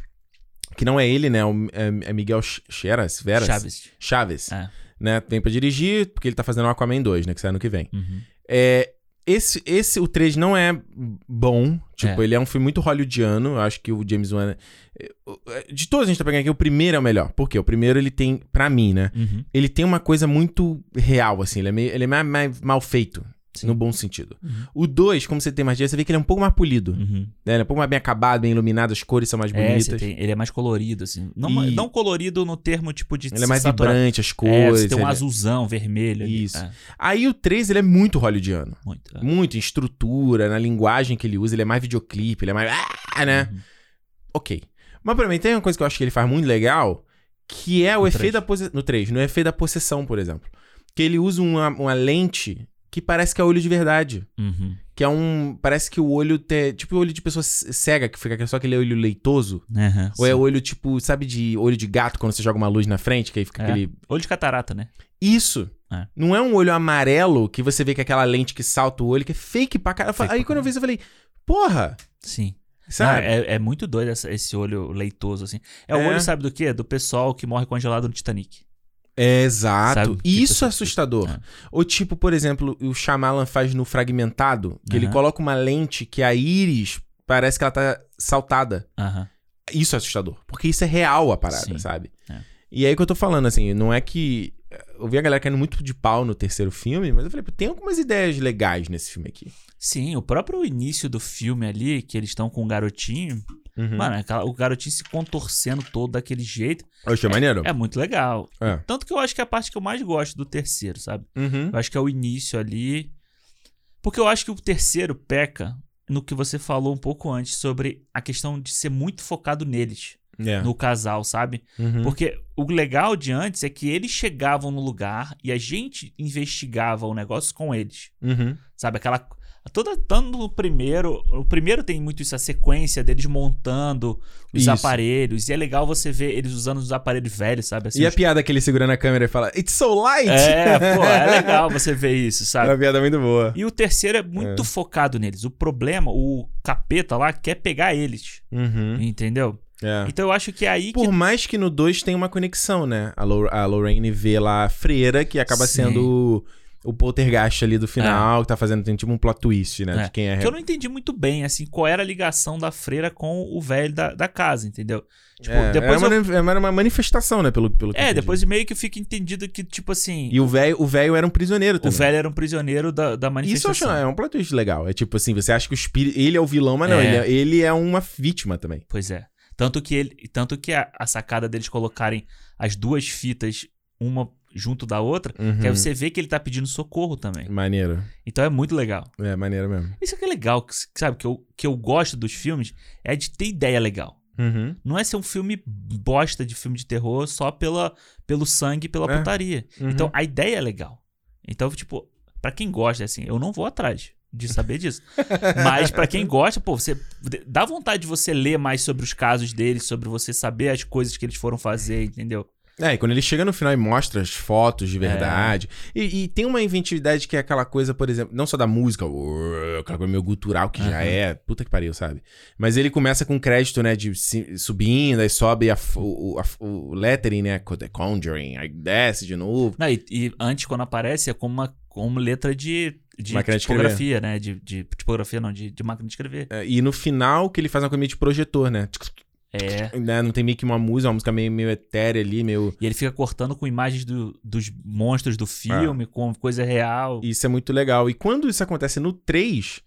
que não é ele, né? É, é Miguel Ch- Cheras, Veras? Chaves. Chaves. É. Né? Vem pra dirigir, porque ele tá fazendo o Aquaman 2, né? Que sai ano que vem. Uhum. É, esse, esse, o 3 não é bom. Tipo, É. ele é um filme muito hollywoodiano. Eu acho que o James Wan... é- é- De todos a gente tá pegando aqui, o primeiro é o melhor. Por quê? O primeiro, ele tem, pra mim, né? Uhum. Ele tem uma coisa muito real, assim. Ele é, meio, ele é mais, mais mal feito. Sim. No bom sentido. Uhum. O 2, como você tem mais dinheiro, você vê que ele é um pouco mais polido. Uhum. Né? Ele é um pouco mais bem acabado, bem iluminado, as cores são mais É, bonitas. você tem- ele é mais colorido, assim. Não, E- não colorido no termo, tipo, de Ele é mais saturar- vibrante, as É, cores. você tem um ele é- azulzão, vermelho ali. Isso. É, Aí o 3, ele é muito hollywoodiano. muito. é. Muito em estrutura, na linguagem que ele usa, ele é mais videoclipe, ele é mais. Ah, né? Uhum. Ok. Mas pra mim tem uma coisa que eu acho que ele faz muito legal, que é o No efeito três. da possessão. No 3, no efeito da possessão, por exemplo. Que ele usa uma, uma lente que parece que é olho de verdade. Uhum. Que é um. Parece que o olho. Te, tipo o olho de pessoa cega, que fica só aquele olho leitoso. Aham, Ou é sim. olho, tipo, sabe, de olho de gato quando você joga uma luz na frente, que aí fica É. aquele. Olho de catarata, né? Isso. É. Não é um olho amarelo que você vê que é aquela lente que salta o olho, que é fake pra caralho. Aí pra quando eu vi isso, eu falei, porra! Sim. Sabe? Não, é, é muito doido essa- esse olho leitoso, assim. É, o É. olho, sabe do quê? Do pessoal que morre congelado no Titanic. É, exato. Sabe? Isso Tipo é assustador. é. Ou tipo, por exemplo, o Shyamalan faz no Fragmentado, que ele Aham. coloca uma lente que a íris parece que ela tá saltada. Aham. Isso é assustador. Porque isso é real a parada, Sim. sabe? É. E aí que eu tô falando, assim, não é que... Eu vi a galera caindo muito de pau no terceiro filme, mas eu falei, tem algumas ideias legais nesse filme aqui. Sim, o próprio início do filme ali, que eles estão com o garotinho. Uhum. Mano, o garotinho se contorcendo todo daquele jeito. Eu achei maneiro. É muito legal. É. Tanto que eu acho que é a parte que eu mais gosto do terceiro, sabe? Uhum. Eu acho que é o início ali. Porque eu acho que o terceiro peca no que você falou um pouco antes sobre a questão de ser muito focado neles, É. no casal, sabe? Uhum. Porque o legal de antes é que eles chegavam no lugar e a gente investigava o negócio com eles. Uhum. Sabe? Aquela. Toda, tanto no primeiro. O primeiro tem muito isso, a sequência deles montando os Isso. aparelhos. E é legal você ver eles usando os aparelhos velhos, sabe? Assim, E a os- piada que ele segura na câmera e fala, It's so light! É, pô, é legal você ver isso, É sabe? uma piada muito boa. E o terceiro é muito focado neles. O problema, o capeta lá quer pegar eles. Uhum. Entendeu? É. Então eu acho que é aí que. Por mais que no 2 tem uma conexão, né? A, Lor- a Lorraine vê lá a freira, que acaba Sim. sendo o poltergeist ali do final, que tá fazendo, tem tipo um plot twist, né? É. De quem é. Que eu não entendi muito bem, assim, qual era a ligação da freira com o velho da, da casa, entendeu? Tipo, é, depois é, eu- uma, é uma manifestação, né? Pelo, pelo É, depois meio que fica entendido que, tipo assim, E o velho o velho era um prisioneiro o também. velho era um prisioneiro da, da Isso eu manifestação. acho é um plot twist legal. É tipo assim, você acha que o espírito. Ele é o vilão, mas não, É. ele, é, ele é uma vítima também. Pois é. Tanto que, ele, tanto que a, a sacada deles colocarem as duas fitas, uma junto da outra, Uhum. que aí você vê que ele tá pedindo socorro também. Maneiro. Então é muito legal. É, maneiro mesmo. Isso que é legal, que, sabe? Que eu, que eu gosto dos filmes é de ter ideia legal. Uhum. Não é ser um filme bosta de filme de terror só pela, pelo sangue e pela É. putaria. Uhum. Então a ideia é legal. Então, tipo, pra quem gosta, assim, eu não vou atrás de saber disso. Mas pra quem gosta, pô, você dá vontade de você ler mais sobre os casos deles, sobre você saber as coisas que eles foram fazer, entendeu? É, e quando ele chega no final e mostra as fotos de verdade. E, e tem uma inventividade que é aquela coisa, por exemplo, não só da música, aquela coisa meio gutural que já Aham. é, puta que pariu, sabe? Mas ele começa com crédito, né, de subindo, aí sobe a o, a o lettering, né, The Conjuring, aí desce de novo. Não, e, e antes, quando aparece, é como uma como letra de, de Máquina de tipografia, né? De, de tipografia, não, de, de máquina de escrever. É, E no final que ele faz uma coisa meio de projetor, né? É. Né, Não tem meio que uma música, uma música meio, meio etérea ali, meio... E ele fica cortando com imagens do- dos monstros do filme, com coisa real. Isso é muito legal. E quando isso acontece no 3,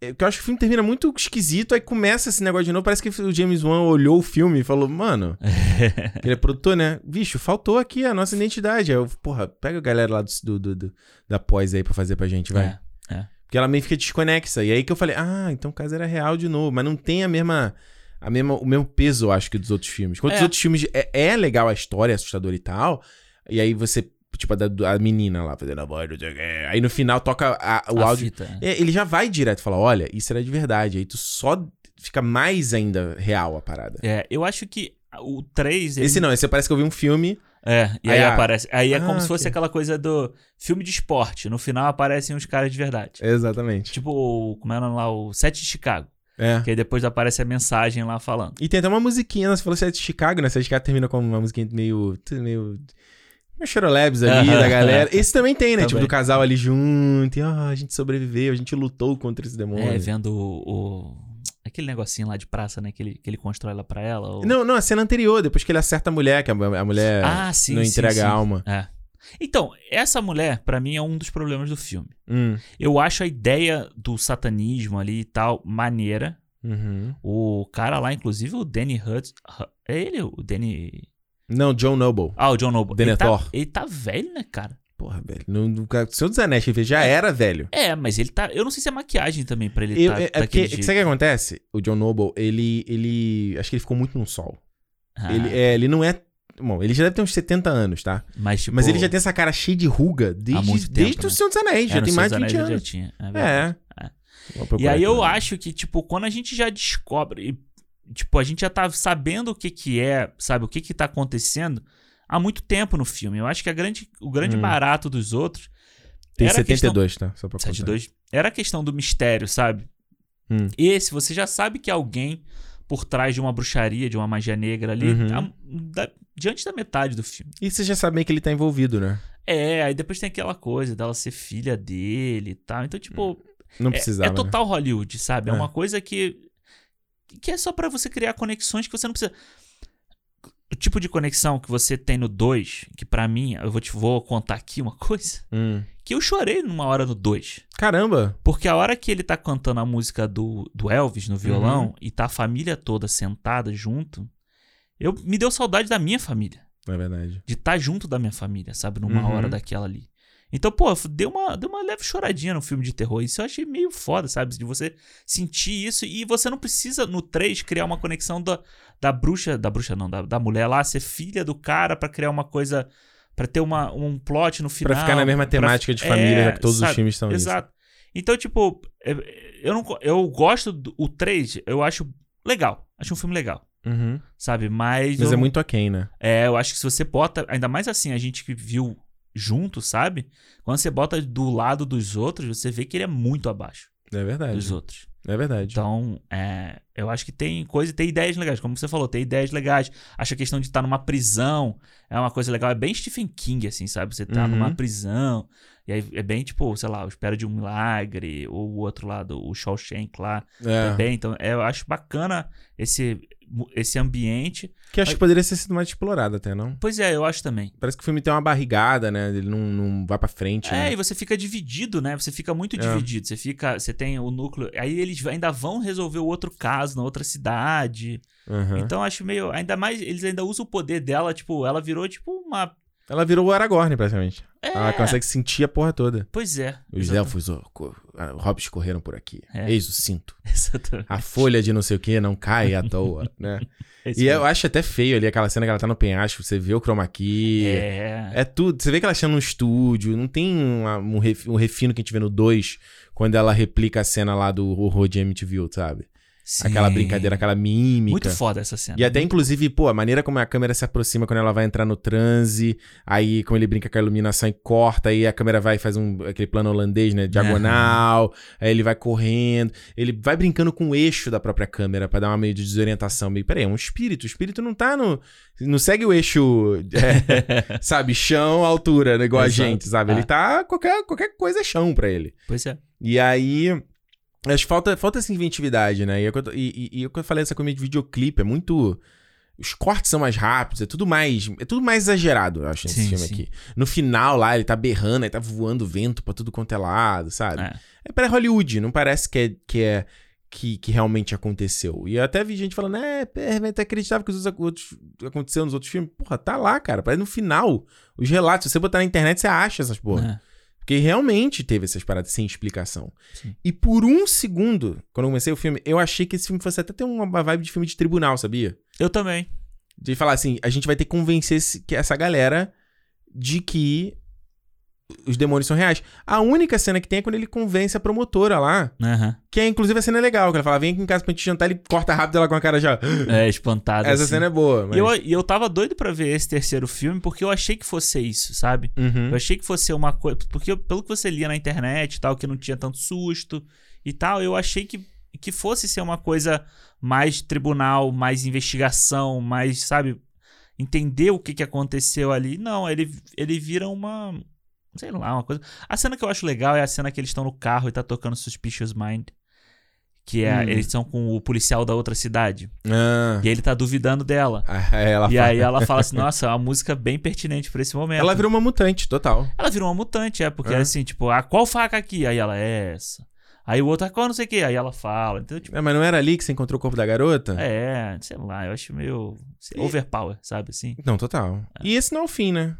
é, que eu acho que o filme termina muito esquisito, aí começa esse negócio de novo. Parece que o James Wan olhou o filme e falou, mano, ele é produtor, né? Bicho, faltou aqui a nossa identidade. Aí eu, porra, pega a galera lá do, do- do- da pós aí pra fazer pra gente, vai. É. Porque ela meio fica desconexa. E aí que eu falei, ah, então o caso era real de novo. Mas não tem a mesma. A mesma, o mesmo peso, eu acho, que dos outros filmes. Quando É. os outros filmes é, é legal a história, é assustadora e tal. E aí você, tipo, a, da- a menina lá fazendo a voz, não sei o quê. Aí no final toca a- o A áudio. fita, né? É, ele já vai direto e fala: olha, isso era de verdade. Aí tu só fica mais ainda real a parada. É, eu acho que o 3. Ele... Esse não, esse parece que eu vi um filme. É, e Aí aí, aparece. Aí é Ah, como se fosse aquela coisa do filme de esporte. No final aparecem os caras de verdade. Exatamente. Tipo, como era lá, o Sete de Chicago. É. Que aí depois aparece a mensagem lá falando. E tem até uma musiquinha, né? você falou Sete de Chicago, né? Sete de Chicago termina com uma musiquinha meio. meio. meio Chorolabs ali da galera. Esse também tem, né? Tipo, Também. do casal ali junto. E, ó, a gente sobreviveu, a gente lutou contra esse demônio. É, vendo o, o- Aquele negocinho lá de praça, né? Que ele, que ele constrói lá pra ela. o- Não, não, a cena anterior, depois que ele acerta a mulher, que a, a mulher ah, sim. não sim, entrega sim. a alma. É. Então, essa mulher, pra mim, é um dos problemas do filme. Hum. Eu acho a ideia do satanismo ali e tal maneira. Uhum. O cara lá, inclusive, o Danny Hudson. É ele, o Danny. Não, John Noble. Ah, o John Noble. Ele Denethor. tá, ele tá velho, né, cara? Porra, velho. No, no Senhor dos Anéis, ele já era velho. É, mas ele tá. Eu não sei se é maquiagem também pra ele Eu, tá é, é daquele porque, jeito. sabe o que acontece? O John Noble, ele, ele. Acho que ele ficou muito no sol. Ah, Ele, é, ele não é. Bom, ele já deve ter uns 70 anos, tá? mas, tipo, Mas ele já tem essa cara cheia de ruga desde, muito tempo, desde né? o Senhor dos Anéis. é, já tem mais de 20 Anéis ele anos. Já tinha, é. É. É. E aí eu acho que, tipo, quando a gente já descobre, tipo, a gente já tá sabendo o que que é, sabe, o que que tá acontecendo há muito tempo no filme. Eu acho que a grande, o grande Hum. barato dos outros Tem era a questão- 72, tá? Só pra contar. 72 era a questão do mistério, sabe? Hum. Esse, você já sabe que alguém por trás de uma bruxaria, de uma magia negra ali, Uhum. a- da- diante da metade do filme. E você já sabe que ele tá envolvido, né? É, aí depois tem aquela coisa dela ser filha dele e tal. Então, tipo, Não é- precisava. é, total Hollywood, sabe? É, É. uma coisa que que é só pra você criar conexões que você não precisa o tipo de conexão que você tem no 2, que pra mim, eu vou te vou contar aqui uma coisa, Né? Hum. Que eu chorei numa hora no 2. Caramba! Porque a hora que ele tá cantando a música do, do Elvis no violão Uhum. e tá a família toda sentada junto, eu me deu saudade da minha família. É verdade. De estar junto da minha família, sabe? Numa Uhum. hora daquela ali. Então, pô, deu uma, deu uma leve choradinha no filme de terror. Isso eu achei meio foda, sabe? De você sentir isso. E você não precisa, no 3, criar uma conexão da, da bruxa. Da bruxa não, da, da mulher lá, ser filha do cara pra criar uma coisa. Pra ter uma, um plot no final. Pra ficar na mesma pra- temática de família, É, já que todos sabe? os filmes estão nisso. Exato. Então, tipo, é- eu, não, eu gosto do o 3, eu acho legal. Acho um filme legal, Uhum. sabe? Mas. Mas eu, é muito aquém, né? é, eu acho que se você bota, ainda mais assim, a gente que viu junto, sabe? Quando você bota do lado dos outros, você vê que ele é muito abaixo É verdade. dos outros. É verdade. Então, é, eu acho que tem coisa, tem ideias legais, como você falou, tem ideias legais. Acho a questão de estar numa prisão é uma coisa legal, é bem Stephen King, assim, sabe? Você tá Uhum. numa prisão E aí é bem tipo, sei lá, o Espera de um Milagre, ou o outro lado, o Shawshank lá. É. Também. Então, é, eu acho bacana esse, esse ambiente. Que acho que poderia ter sido mais explorado até, não? Pois é, eu acho também. Parece que o filme tem uma barrigada, né? Ele não, não vai pra frente. É, né? e você fica dividido, né? Você fica muito É. dividido. Você fica. Você tem o núcleo. Aí eles ainda vão resolver o outro caso na outra cidade. Aham. Então acho meio. Ainda mais. Eles ainda usam o poder dela, tipo, ela virou tipo uma. Ela virou o Aragorn, praticamente. É. Ela consegue sentir a porra toda. Pois é. Os Exata- elfos, ah, hobbits correram por aqui. É. Eis o cinto. Exatamente. A folha de não sei o que não cai à toa, né? Esse E mesmo. eu acho até feio ali aquela cena que ela tá no penhasco, você vê o chroma key. É. É tudo. Você vê que ela está num estúdio, não tem uma- um, ref- um refino que a gente vê no 2, quando ela replica a cena lá do horror de Amityville, sabe? Aquela Sim. brincadeira, aquela mímica. Muito foda essa cena. E até, inclusive, pô, a maneira como a câmera se aproxima quando ela vai entrar no transe, aí como ele brinca com a iluminação e corta, aí a câmera vai e faz um, aquele plano holandês, né? Diagonal, aí ele vai correndo, ele vai brincando com o eixo da própria câmera pra dar uma meio de desorientação, meio, peraí, é um espírito, o espírito não tá no, não segue o eixo, é, sabe, chão, altura, né, igual a Exato. gente, sabe? Ele Ah. tá, qualquer, qualquer coisa é chão pra ele. Pois é. E aí. Acho que falta, falta essa inventividade, né? E, é e, e, e que eu falei dessa coisa de videoclipe é muito. Os cortes são mais rápidos, é tudo mais. É tudo mais exagerado, eu acho, nesse Sim, filme sim. aqui. No final lá, ele tá berrando, aí tá voando vento pra tudo quanto é lado, sabe? É. É pré-Hollywood, não parece que é. Que é que, que realmente aconteceu. E eu até vi gente falando, é, é até acreditava que os outros, aconteceu nos outros filmes. Porra, tá lá, cara. Parece no final. Os relatos, se você botar na internet, você acha essas porra. É. Porque realmente teve essas paradas sem explicação. Sim. E por um segundo, quando eu comecei o filme, eu achei que esse filme fosse até ter uma vibe de filme de tribunal, sabia? Eu também. De falar assim, a gente vai ter que convencer que essa galera de que os demônios são reais. A única cena que tem é quando ele convence a promotora lá, Aham. que é inclusive a cena é legal, que ela fala, vem aqui em casa pra gente jantar, ele corta rápido ela com a cara já. É, espantado. Essa assim. cena é boa, mas... E eu, eu tava doido pra ver esse terceiro filme porque eu achei que fosse isso, sabe? Uhum. Eu achei que fosse uma coisa. Porque eu- pelo que você lia na internet e tal, que não tinha tanto susto e tal, eu achei que, que fosse ser uma coisa mais tribunal, mais investigação, mais, sabe? Entender o que, que aconteceu ali. Não, ele, ele vira uma. Sei lá, uma coisa. A cena que eu acho legal é a cena que eles estão no carro e tá tocando Suspicious Mind. Que é. Hum. Eles estão com o policial da outra cidade. Ah. E ele tá duvidando dela. Aí ela E fala- aí ela fala assim, nossa, é uma música bem pertinente pra esse momento. Ela virou uma mutante, total. Ela virou uma mutante, é, porque É. assim, tipo, ah, qual faca aqui? Aí ela, é essa. Aí o outro, ah, qual não sei o que? Aí ela fala. Então, tipo, É, mas não era ali que você encontrou o corpo da garota? é, sei lá, eu acho meio overpower, sabe assim? Não, total. E esse não é o fim, né?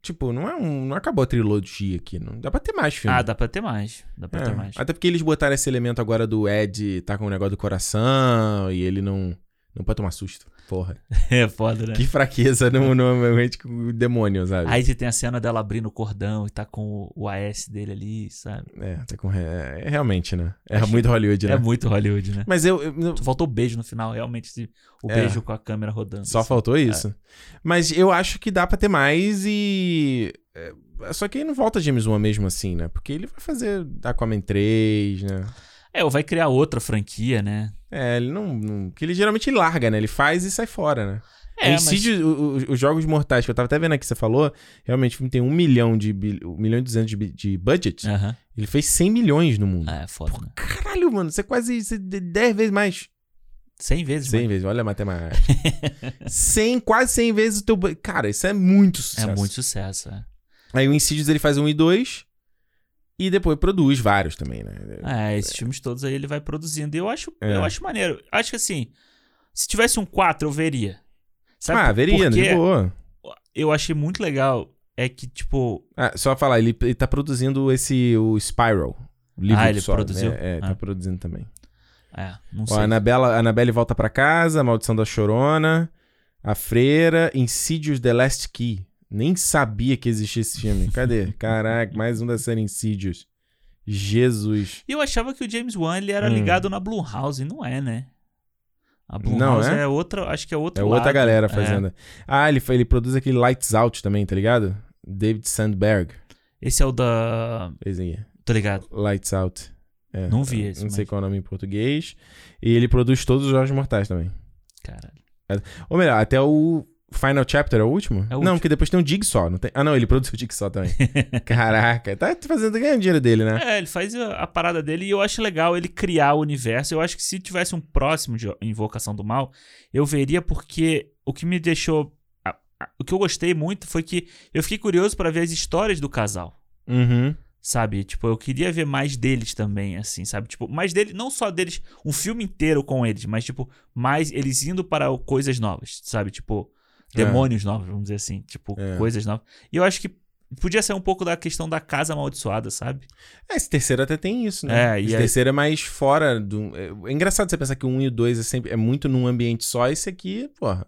Tipo, não é um. Não acabou a trilogia aqui. Não dá pra ter mais filme. Ah, dá pra ter mais. Dá pra É, ter mais. Até porque eles botaram esse elemento agora do Ed tá com o negócio do coração e ele não. Não pode tomar susto. Porra. É foda, né? Que fraqueza no, no ambiente com o demônio, sabe? Aí você tem a cena dela abrindo o cordão e tá com o AS dele ali, sabe? É, tá com. É, é realmente, né? É Acho- muito Hollywood, né? É muito Hollywood, né? Mas eu. eu- faltou o beijo no final, realmente. O É. beijo com a câmera rodando. Só assim. faltou isso. Mas eu acho que dá pra ter mais e. é, Só que aí não volta James Wan mesmo assim, né? Porque ele vai fazer Aquaman 3, né? É, ou vai criar outra franquia, né? É, ele não. não que ele geralmente larga, né? Ele faz e sai fora, né? É, mas... O- os Jogos Mortais, que eu tava até vendo aqui, você falou, realmente o filme tem 1 milhão de, bil- 1 milhão e 200 de, de budget. Ele fez 100 milhões no mundo. É, foda, né? Caralho, mano, você é quase você, 10 vezes mais. 100 vezes, 100 mano. vezes, olha a matemática. 100, quase 100 vezes o teu. Cara, isso é muito É sucesso. muito sucesso, é. Aí o Insidious ele faz um e dois e depois produz vários também, né? É, esses filmes todos aí ele vai produzindo. E eu acho, É. eu acho maneiro. Acho que assim, se tivesse um 4, eu veria. Sabe ah, veria, porque de boa. eu achei muito legal é que, tipo, Ah, só falar, ele, ele tá produzindo esse, o Spiral. o livro Ah, ele Sol, produziu? né? É, tá Ah. produzindo também. é, não Ó, sei. a Anabela, a Annabelle volta pra casa, Maldição da Chorona, A Freira, Insidious The Last Key. Nem sabia que existia esse filme. Cadê? Caraca, mais um da série Insidious. Jesus. E eu achava que o James Wan ele era Hum. ligado na Blumhouse, e não é, né? A Não Blumhouse é? é? outra, acho que é outro É outra lado. galera É. fazendo. Ah, ele, ele produz aquele Lights Out também, tá ligado? David Sandberg. Esse é o da... Esse. Tô ligado. Lights Out. É, Não vi esse, Não sei mas- qual é o nome em português. E ele produz todos os Jogos Mortais também. Caralho. Ou melhor, até o Final Chapter é o último? É o não, porque depois tem um Jigsaw. Não tem... Ah, não, ele produziu o Jigsaw também. Caraca, tá fazendo ganhando dinheiro dele, né? É, ele faz a, a parada dele e eu acho legal ele criar o universo. Eu acho que se tivesse um próximo de Invocação do Mal, eu veria porque o que me deixou. a- a- o que eu gostei muito foi que eu fiquei curioso pra ver as histórias do casal. Uhum. Sabe? Tipo, eu queria ver mais deles também, assim, sabe? Tipo, mais deles, não só deles, um filme inteiro com eles, mas, tipo, mais eles indo para coisas novas, sabe? Tipo, É. demônios novos, vamos dizer assim. Tipo, É. coisas novas. E eu acho que podia ser um pouco da questão da casa amaldiçoada, sabe? É, esse terceiro até tem isso, né? É, esse aí- terceiro é mais fora do. É, é engraçado você pensar que o um e o dois é sempre é muito num ambiente só, esse aqui, porra.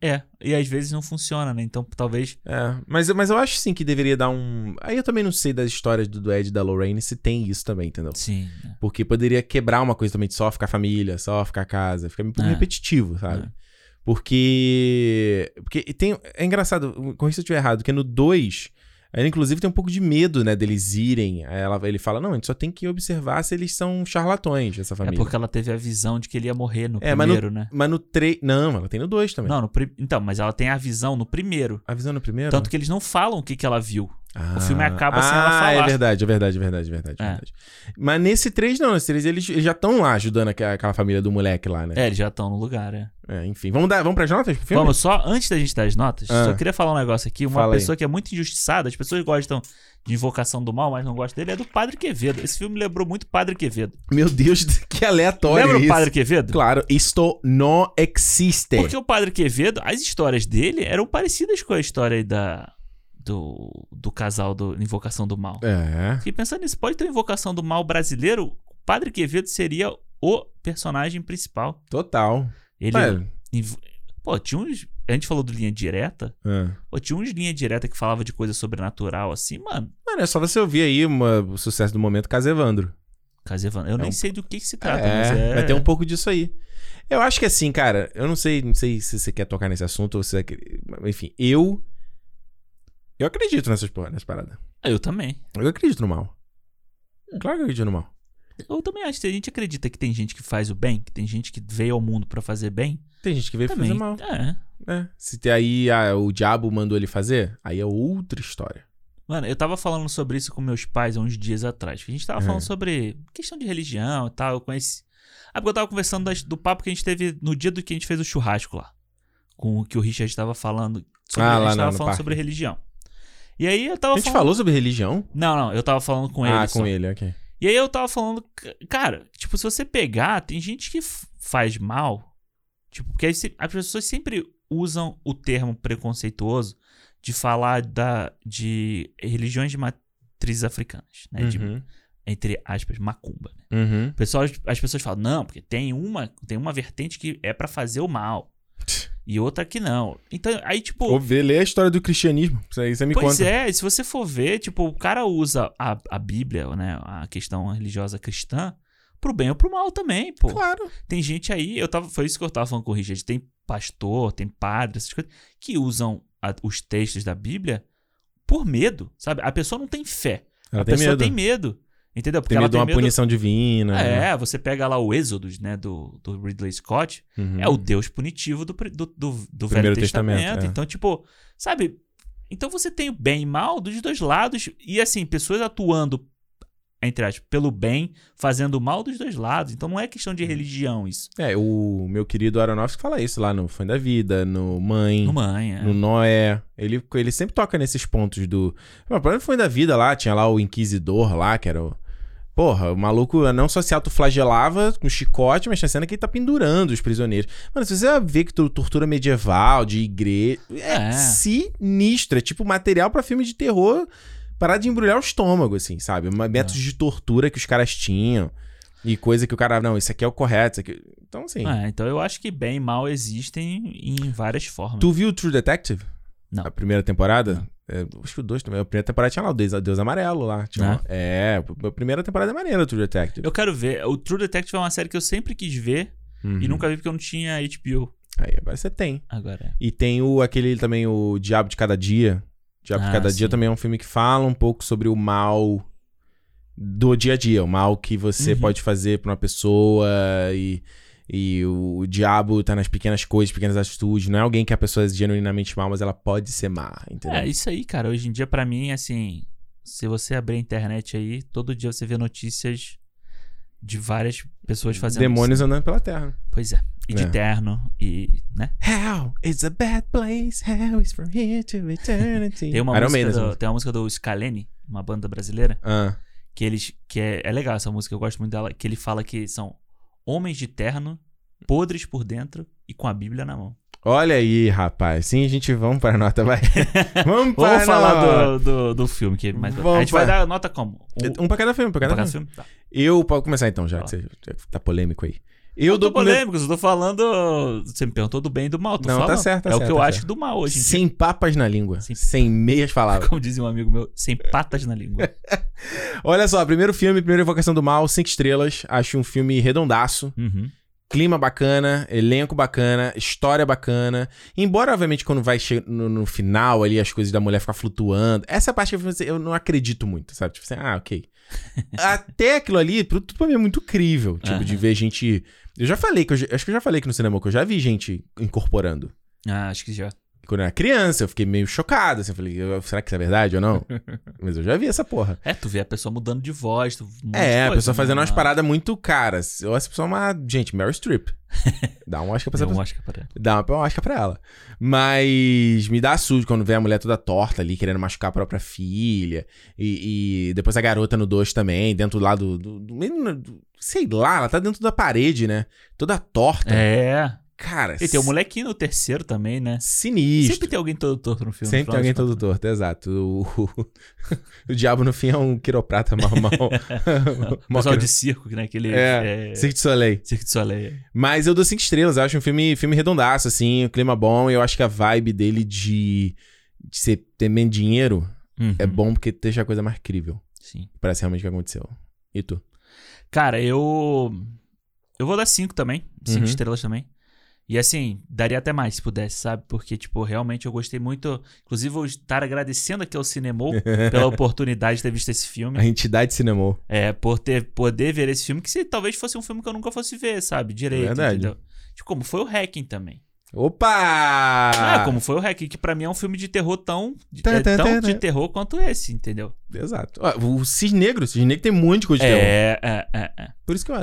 É, e às vezes não funciona, né? Então talvez. É, mas, mas eu acho sim que deveria dar um. Aí eu também não sei das histórias do, do Ed e da Lorraine se tem isso também, entendeu? Sim. né? Porque poderia quebrar uma coisa também de só ficar família, só ficar casa. Fica pouco É. repetitivo, sabe? É. Porque. Porque tem. É engraçado, corrija se eu estiver errado, que no 2. Ela, inclusive, tem um pouco de medo, né, deles irem. Ela, ele fala: não, a gente só tem que observar se eles são charlatões, essa É família. porque ela teve a visão de que ele ia morrer no É, mas primeiro, né? Mas no 3. Não, ela tem no 2 também. Não, no pri... então, mas ela tem a visão no primeiro. Avisando no primeiro? Tanto que eles não falam o que, que ela viu. Ah, o filme acaba sem ela Ah, falar. é verdade, é verdade, é verdade, é verdade, é É. verdade. Mas nesse 3 não, nesse 3 eles, eles já estão lá ajudando aquela, aquela família do moleque lá, né? É, eles já estão no lugar, é. É, enfim, vamos, dar, vamos pras notas pro filme? Vamos, só antes da gente dar as notas, Ah. só queria falar um negócio aqui. Uma Fala aí. pessoa que é muito injustiçada, as pessoas gostam de Invocação do Mal, mas não gostam dele, é do Padre Quevedo. Esse filme lembrou muito Padre Quevedo. Meu Deus, que aleatório Lembra isso. o Padre Quevedo? Claro, isto não existe. Porque o Padre Quevedo, as histórias dele eram parecidas com a história aí da, do, do casal do Invocação do Mal. É. Fiquei pensando nisso, pode ter uma Invocação do Mal brasileiro, o Padre Quevedo seria o personagem principal. Total. Ele. Inv- Pô, tinha uns. A gente falou do linha direta. é. Pô, tinha uns linha direta que falava de coisa sobrenatural, assim, mano. Mano, é só você ouvir aí uma- o sucesso do momento Casa Evandro. Casevano. Eu É nem um- sei do que, que se trata, é, mas é. vai ter um pouco disso aí. Eu acho que assim, cara, eu não sei, não sei se você quer tocar nesse assunto ou se enfim, eu eu acredito nessas porra, nessas paradas. Eu também. Eu acredito no mal. Claro que eu acredito no mal. Eu também acho que a gente acredita que tem gente que faz o bem, que tem gente que veio ao mundo pra fazer bem. Tem gente que veio Também. fazer mal. É. É. Se tem aí ah, o diabo mandou ele fazer, aí é outra história. Mano, eu tava falando sobre isso com meus pais há uns dias atrás. A gente tava Uhum. falando sobre questão de religião e tal. Eu conheci. Ah, porque eu tava conversando das- do papo que a gente teve no dia do que a gente fez o churrasco lá. Com o que o Richard tava falando. Sobre, Ah, a gente tava falando parque. sobre religião. E aí eu tava A gente falando. falou sobre religião? Não, não, eu tava falando com ele. ah, só. com ele, ok. E aí eu tava falando, cara, tipo, se você pegar, tem gente que faz mal, tipo, porque as pessoas sempre usam o termo preconceituoso de falar da, de religiões de matrizes africanas, né? De, Uhum. entre aspas, macumba. Né? Uhum. Pessoal, as pessoas falam, não, porque tem uma, tem uma vertente que é pra fazer o mal. E outra que não. Então, aí, tipo. Ou ver, ler a história do cristianismo. Isso aí você me Pois conta. é, se você for ver, tipo, o cara usa a, a Bíblia, né, a questão religiosa cristã, pro bem ou pro mal também, pô. Claro. Tem gente aí, eu tava, foi isso que eu tava falando com o Richard, tem pastor, tem padre, essas coisas, que usam a- os textos da Bíblia por medo, sabe? A pessoa não tem fé, Ela a tem pessoa medo. tem medo, entendeu? Porque Tem medo de uma medo... punição divina. né? É, você pega lá o Êxodos, né, do, do Ridley Scott, Uhum. é o Deus punitivo do, do, do, do Velho Testamento. Testamento, é. Então, tipo, sabe? Então você tem o bem e mal dos dois lados. E assim, pessoas atuando, entre aspas, pelo bem, fazendo mal dos dois lados. Então não é questão de religião isso. É, o meu querido Aronofsky fala isso lá no Fã da Vida, no Mãe, No mãe, é. no Noé. Ele, ele sempre toca nesses pontos do. O próprio Fã da Vida lá, tinha lá o Inquisidor lá, que era o. Porra, o maluco não só se autoflagelava com chicote, mas tinha cena que ele tá pendurando os prisioneiros. Mano, se você ver que tu- tortura medieval, de igreja. É, É. sinistro. É tipo material pra filme de terror parar de embrulhar o estômago, assim, sabe? Métodos de tortura que os caras tinham. E coisa que o cara. Não, isso aqui é o correto. Isso aqui... Então, assim. É, então eu acho que bem e mal existem em várias formas. Tu viu True Detective? Não. A primeira temporada? É, acho que o dois também. A primeira temporada tinha lá o Deus, Deus Amarelo lá. Tinha Né? É, a primeira temporada é maneira, o True Detective. Eu quero ver. O True Detective é uma série que eu sempre quis ver e Uhum. nunca vi porque eu não tinha HBO. Aí, agora você tem. Agora é. E tem o aquele também, o Diabo de Cada Dia. Diabo de Ah, Cada sim. Dia também é um filme que fala um pouco sobre o mal do dia a dia. O mal que você Uhum. pode fazer pra uma pessoa e... E o, o diabo tá nas pequenas coisas, pequenas atitudes. Não é alguém que a pessoa é genuinamente má, mas ela pode ser má, entendeu? É, isso aí, cara. Hoje em dia, pra mim, assim, se você abrir a internet aí, todo dia você vê notícias de várias pessoas fazendo Demônios isso. andando pela terra. Pois é. E de É. terno, e, né? Hell is a bad place, hell is from here to eternity. Tem uma, música do, tem uma música do Scalene, uma banda brasileira, Ah, que eles. que é, é legal essa música, eu gosto muito dela, que ele fala que são homens de terno, podres por dentro e com a Bíblia na mão. olha aí, rapaz. Sim, a gente vamos para a nota, vai. vamos para Vamos falar do, do, do filme, que é mais Vamos A gente vai pra- dar nota como? Um, Um pra cada filme, pra cada pra cada filme. filme? Tá. Eu, pode começar então, já que Fala. você já tá polêmico aí. Eu Eu tô primeiro- polêmico, eu tô falando. Você me perguntou do bem e do mal. Tô Não, tá falando. certo, tá É o certo, que eu tá acho certo. do mal hoje. Sem papas na língua. Sem- Sem meias palavras. Como dizia um amigo meu, sem patas na língua. Olha só, primeiro filme, primeira Invocação do Mal, cinco estrelas. Acho um filme redondaço. Uhum. Clima bacana, elenco bacana, história bacana. Embora, obviamente, quando vai no, no final ali, as coisas da mulher ficar flutuando. Essa parte que eu- eu não acredito muito, sabe? Tipo assim, ah, ok. Até aquilo ali, tudo pra mim é muito crível. Tipo, de Aham. ver gente. Eu já falei, que eu acho que eu já falei aqui no cinema que eu já vi gente incorporando. Ah, acho que já. Quando eu era criança, eu fiquei meio chocado. Assim, eu falei, será que isso é verdade ou não? Mas eu já vi essa porra. É, tu vê a pessoa mudando de voz. Tu, um É, a coisa, pessoa né? fazendo umas Ah, paradas muito caras. Eu essa pessoa é uma. Gente, Meryl Streep. Dá um Oscar pra essa deu um. Oscar pra ela. Dá uma Oscar pra ela. Mas me dá sujo quando vê a mulher toda torta ali, querendo machucar a própria filha. E, e depois a garota no 2 também, dentro lá do, do, do- do- Sei lá, ela tá dentro da parede, né? Toda torta. É. Cara, E tem o molequinho no terceiro também, né? sinistro. Sempre tem alguém todo torto no filme. Sempre tem alguém todo torto, exato. O, o, o diabo no fim é um quiroprata mal. mal, pessoal de circo, né? Aquele. É, É, Cirque du Soleil. Cirque de Soleil. Mas eu dou cinco estrelas, eu acho um filme, filme redondaço, assim, o clima bom, e eu acho que a vibe dele de, de ser, ter menos dinheiro Uhum, é bom porque deixa a coisa mais crível. Sim. Parece realmente o que aconteceu. E tu? Cara, eu. Eu vou dar cinco também. Cinco Uhum. estrelas também. E assim, daria até mais se pudesse, sabe? Porque, tipo, realmente eu gostei muito. Inclusive, vou estar agradecendo aqui ao Cinemol pela oportunidade de ter visto esse filme. A entidade cinemou. É, por ter poder ver esse filme, que se talvez fosse um filme que eu nunca fosse ver, sabe? Direito. Verdade. Entendeu? Tipo, como foi o Hacking também. Opa! Ah, como foi o Hacking, que pra mim é um filme de terror tão. Tá, é tá, tão tá, de terror quanto esse, entendeu? Exato. Ó, o Cisne Negro, o Cisne Negro tem um monte de coisa de terror. É, é, é, é. Por isso que eu...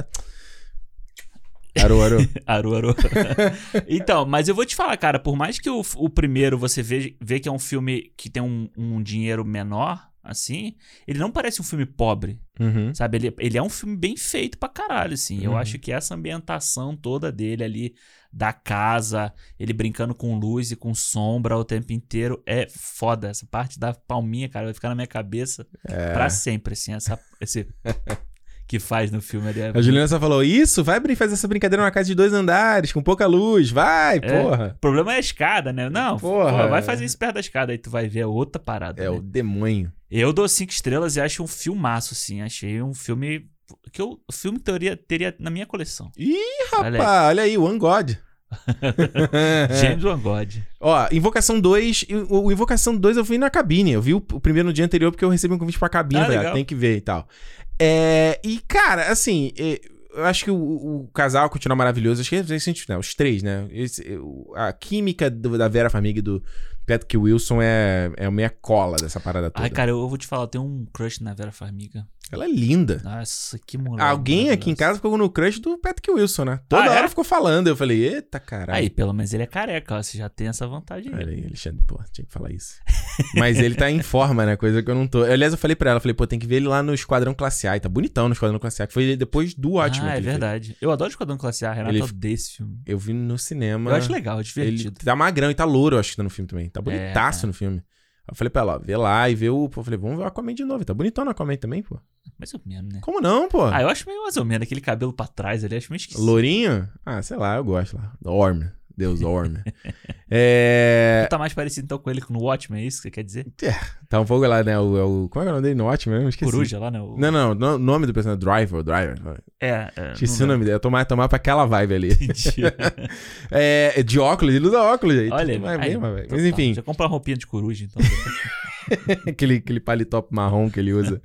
Aru, aru. Aru, aru. então, mas eu vou te falar, cara, por mais que o, o primeiro você vê, vê que é um filme que tem um, um dinheiro menor, assim, ele não parece um filme pobre, Uhum. sabe? Ele, ele é um filme bem feito pra caralho, assim. Eu Uhum. acho que essa ambientação toda dele ali, da casa, ele brincando com luz e com sombra o tempo inteiro, é foda. Essa parte da palminha, cara, vai ficar na minha cabeça É. pra sempre, assim, essa, esse que faz no filme ali. é A Juliana só falou, isso, vai fazer essa brincadeira numa casa de dois andares, com pouca luz, vai, porra. O problema é a escada, né? Não, Porra. pô, vai fazer isso perto da escada, aí tu vai ver outra parada. É né? o demônio. Eu dou cinco estrelas e acho um filmaço, assim. Achei um filme. Que eu, o filme que teria, teria na minha coleção. Ih, Olha rapaz, olha aí, One God. James Van God. Ó, Invocação 2, o, Invocação 2 eu vi na cabine. Eu vi o, primeiro no dia anterior porque eu recebi um convite pra cabine. Ah, falei, ah, tem que ver e tal. É, e, cara, assim, eu acho que o, o casal continua maravilhoso. Acho que é, né, os três, né? Esse- a química do- da Vera Farmiga e do Patrick Wilson é, é a minha cola dessa parada toda. Ai, cara, eu, eu vou te falar, eu tenho um crush na Vera Farmiga. Ela é linda. Nossa, que mulher. Alguém aqui em casa ficou no crush do Patrick Wilson, né? Toda Ah, é? hora ficou falando. Eu falei, eita caralho. Aí, pelo menos ele é careca, ó, você já tem essa vantagem. Olha aí. Alexandre, pô, tinha que falar isso. Mas ele tá em forma, né? Coisa que eu não tô. Aliás, eu falei pra ela, falei, pô, tem que ver ele lá no Esquadrão Classe A. E tá bonitão no Esquadrão Classe A, que foi depois do ótimo. ah, é ele fez. verdade. Eu adoro Esquadrão Classe A, Renato Ele- odeia esse filme. Eu vi no cinema. Eu acho legal, é Ele divertido. tá magrão e tá louro, eu acho que tá no filme também. Tá bonitaço É. no filme. Eu falei pra ela, ó, vê lá e vê o. Pô, eu falei, vamos ver o Aquaman de novo. Tá bonitão no Aquaman também, pô. Mais ou menos, né? Como não, pô? Ah, eu acho meio mais ou menos. Aquele cabelo pra trás ali, acho meio esquisito. Lourinho? Ah, sei lá, eu gosto lá. Orm. Deus Orm. é. Tá mais parecido então com ele que no Watchmen, é isso que você quer dizer? Tá um pouco lá, né? O, é o- como é que é o nome dele no Watchmen mesmo? Esqueci. Coruja lá, né? O- Não, não, o nome do personagem, Driver, Driver. É, é. Esqueci o nome dele, eu tomar, tomar pra aquela vibe ali. É, é de óculos, ele usa óculos aí. Olha, Vai aí, mas, vai. então mas tá. enfim, Já comprar uma roupinha de coruja, então. aquele, aquele paletó marrom que ele usa.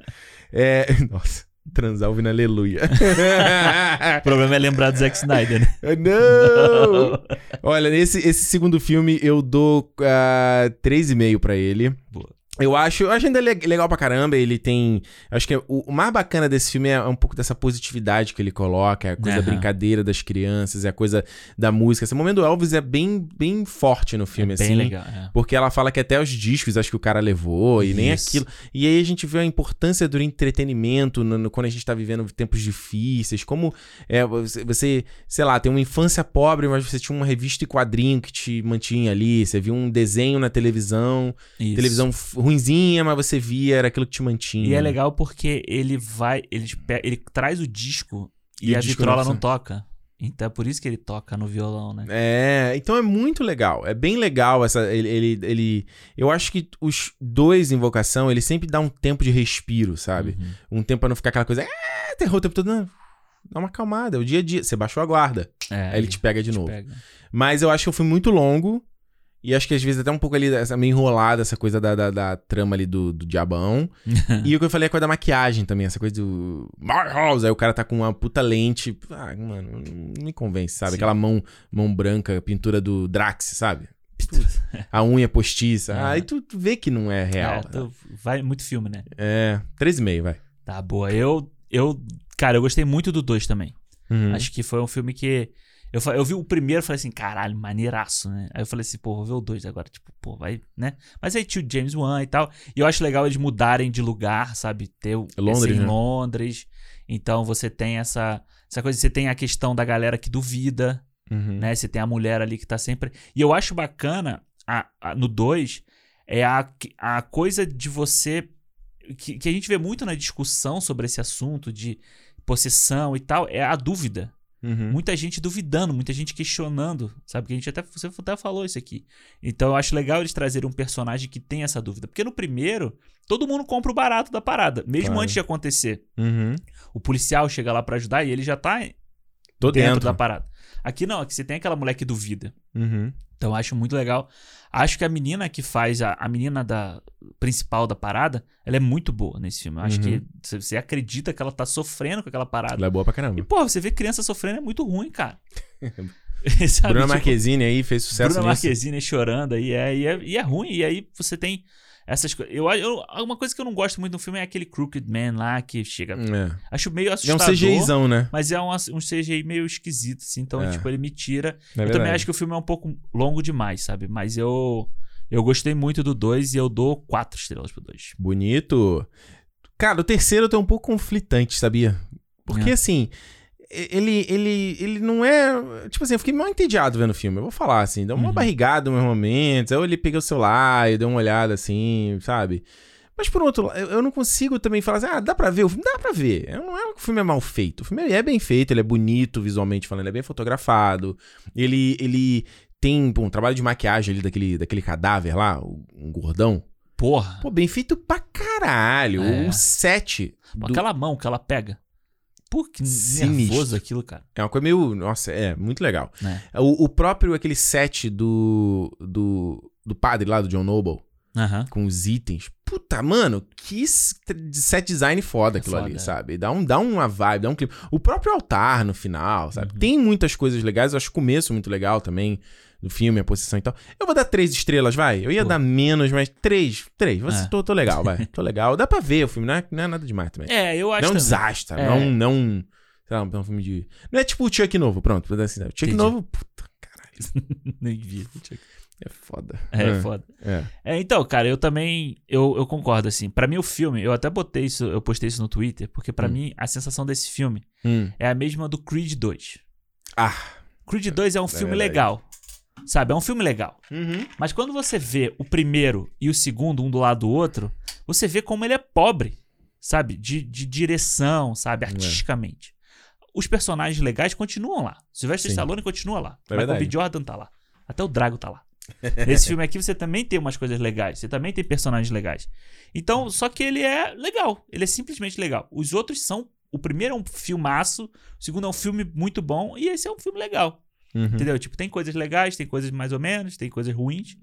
É, nossa, Transar ouvindo aleluia. O problema é lembrar do Zack Snyder, né? Não! Olha, nesse esse segundo filme eu dou uh, 3,5 pra ele. Boa. Eu acho, eu acho ainda le- legal pra caramba. Ele tem. Acho que o, o mais bacana desse filme é um pouco dessa positividade que ele coloca, é a coisa da Aham. brincadeira das crianças, é a coisa da música. Esse momento do Elvis é bem, bem forte no filme, é assim. bem legal. é. Porque ela fala que até os discos acho que o cara levou e nem Isso. aquilo. E aí a gente vê a importância do entretenimento no- no- quando a gente tá vivendo tempos difíceis. Como é, você, você, sei lá, tem uma infância pobre, mas você tinha uma revista e quadrinho que te mantinha ali. Você viu um desenho na televisão, Isso. televisão f- ruinzinha, mas você via, era aquilo que te mantinha. E é legal porque ele vai. Ele, ele traz o disco e, E a disco vitrola não não toca. Então é por isso que ele toca no violão, né? É, então é muito legal. É bem legal essa. Ele, ele, ele- Eu acho que os dois Invocação, ele sempre dá um tempo de respiro, sabe? Uhum. Um tempo pra não ficar aquela coisa. É, terror o tempo todo. Não, dá uma acalmada. É o dia a dia. Você baixou a guarda. É, aí ele te pega de novo. pega. Mas eu acho que eu fui muito longo. E acho que às vezes até um pouco ali, essa, meio enrolada, essa coisa da, da, da trama ali do, do diabão. e o que eu falei é a coisa da maquiagem também, essa coisa do. My house! Aí o cara tá com uma puta lente. Ah, mano, não me convence, sabe? Sim. Aquela mão, mão branca, pintura do Drax, sabe? A unha postiça. É. Aí tu, tu vê que não é real. É, tu- vai muito filme, né? É, 3,5, vai. Tá boa. Eu, eu, cara, eu gostei muito do 2 também. Uhum. Acho que foi um filme que. Eu, eu vi o primeiro e falei assim, caralho, maneiraço, né? Aí eu falei assim, pô, vou ver o 2 agora. Tipo, pô, vai, né? Mas aí tinha o James Wan e tal. E eu acho legal eles mudarem de lugar, sabe? Ter o, Londres, em né? Londres. Então você tem essa, essa coisa, você tem a questão da galera que duvida, Uhum. né? Você tem a mulher ali que tá sempre. E eu acho bacana a- a- no 2 é a, a coisa de você. Que, que a gente vê muito na discussão sobre esse assunto de possessão e tal, é a dúvida. Uhum. Muita gente duvidando, muita gente questionando, sabe? Que a gente até, você até falou isso aqui. Então eu acho legal eles trazerem um personagem que tem essa dúvida. Porque no primeiro, todo mundo compra o barato da parada, mesmo Claro. antes de acontecer. Uhum. O policial chega lá pra ajudar e ele já tá Tô dentro, dentro. da parada. Aqui não, aqui você tem aquela mulher que duvida. Uhum. Então eu acho muito legal. Acho que a menina que faz, a, a menina da principal da parada, ela é muito boa nesse filme. Eu acho Uhum. que você, acredita que ela tá sofrendo com aquela parada. Ela é boa pra E, caramba. pô, você vê criança sofrendo é muito ruim, cara. Sabe? Bruna Tipo, Marquezine aí fez sucesso Bruna nisso. Marquezine chorando aí, é, e, é, e é ruim. E aí você tem essas coisas. Eu, eu, uma coisa que eu não gosto muito no filme é aquele Crooked Man lá que chega. É. Acho meio É um assustador. CGIzão, né? Mas é um, um CGI meio esquisito, assim. Então, É. tipo, ele me tira. É eu também verdade. acho que o filme é um pouco longo demais, sabe? Mas eu. Eu gostei muito do 2 e eu dou 4 estrelas pro 2. Bonito. Cara, o terceiro eu tô um pouco conflitante, sabia? Porque É. assim, ele, ele, ele não é. Tipo assim, eu fiquei mal entediado vendo o filme. Eu vou falar assim, deu uma Uhum. barrigada nos momentos. Aí eu ele peguei o celular e dei uma olhada assim, sabe? Mas por outro lado, eu não consigo também falar assim, ah, dá pra ver o filme? Dá pra ver. Não é que o filme é mal feito. O filme é bem feito, ele é bonito visualmente falando, ele é bem fotografado. Ele, ele tem um trabalho de maquiagem ali daquele, daquele cadáver lá, um gordão. Porra! Pô, bem feito pra caralho. É. O set do- Aquela mão que ela pega. Pô, que Sinistro. nervoso aquilo, cara. é uma coisa meio. Nossa, é muito legal. Né? O, o próprio, aquele set do, do. do padre lá, do John Noble, Aham. com os itens. Puta, mano, que set design foda É aquilo foda, ali, é. sabe? Dá, um, dá uma vibe, dá um clima. O próprio altar no final, sabe? Uhum. Tem muitas coisas legais. Eu acho o começo muito legal também do filme, a posição e tal. Eu vou dar três estrelas, vai. Eu ia Pô. dar menos, mas três. Três. Você, É. tô, tô legal, vai. Tô legal. Dá pra ver o filme, não é, não é nada demais também. É, eu acho Não é um também. desastre, É. não, não. Sei lá, um filme de. Não é tipo o Chuck novo, pronto. Vou dar assim? O Chuck Entendi. novo, puta, caralho. Nem vi. É foda. É, foda. É. É, então, cara, eu também eu, eu concordo assim. Pra mim o filme, eu até botei isso, eu postei isso no Twitter, porque pra Hum. mim a sensação desse filme Hum. é a mesma do Creed 2. Ah. Creed 2 é um filme verdade. legal. Sabe, é um filme legal. Uhum. Mas quando você vê o primeiro e o segundo um do lado do outro, você vê como ele é pobre, sabe? De, de direção, sabe? É. Artisticamente. Os personagens legais continuam lá. Sylvester Sim. Stallone continua lá. É Michael B. Jordan tá lá. Até o Drago tá lá. Nesse filme aqui você também tem umas coisas legais. Você também tem personagens legais. Então, só que ele é legal. Ele é simplesmente legal. Os outros são. O primeiro é um filmaço. O segundo é um filme muito bom. E esse é um filme legal. Uhum. Entendeu? Tipo, tem coisas legais, tem coisas mais ou menos, tem coisas ruins.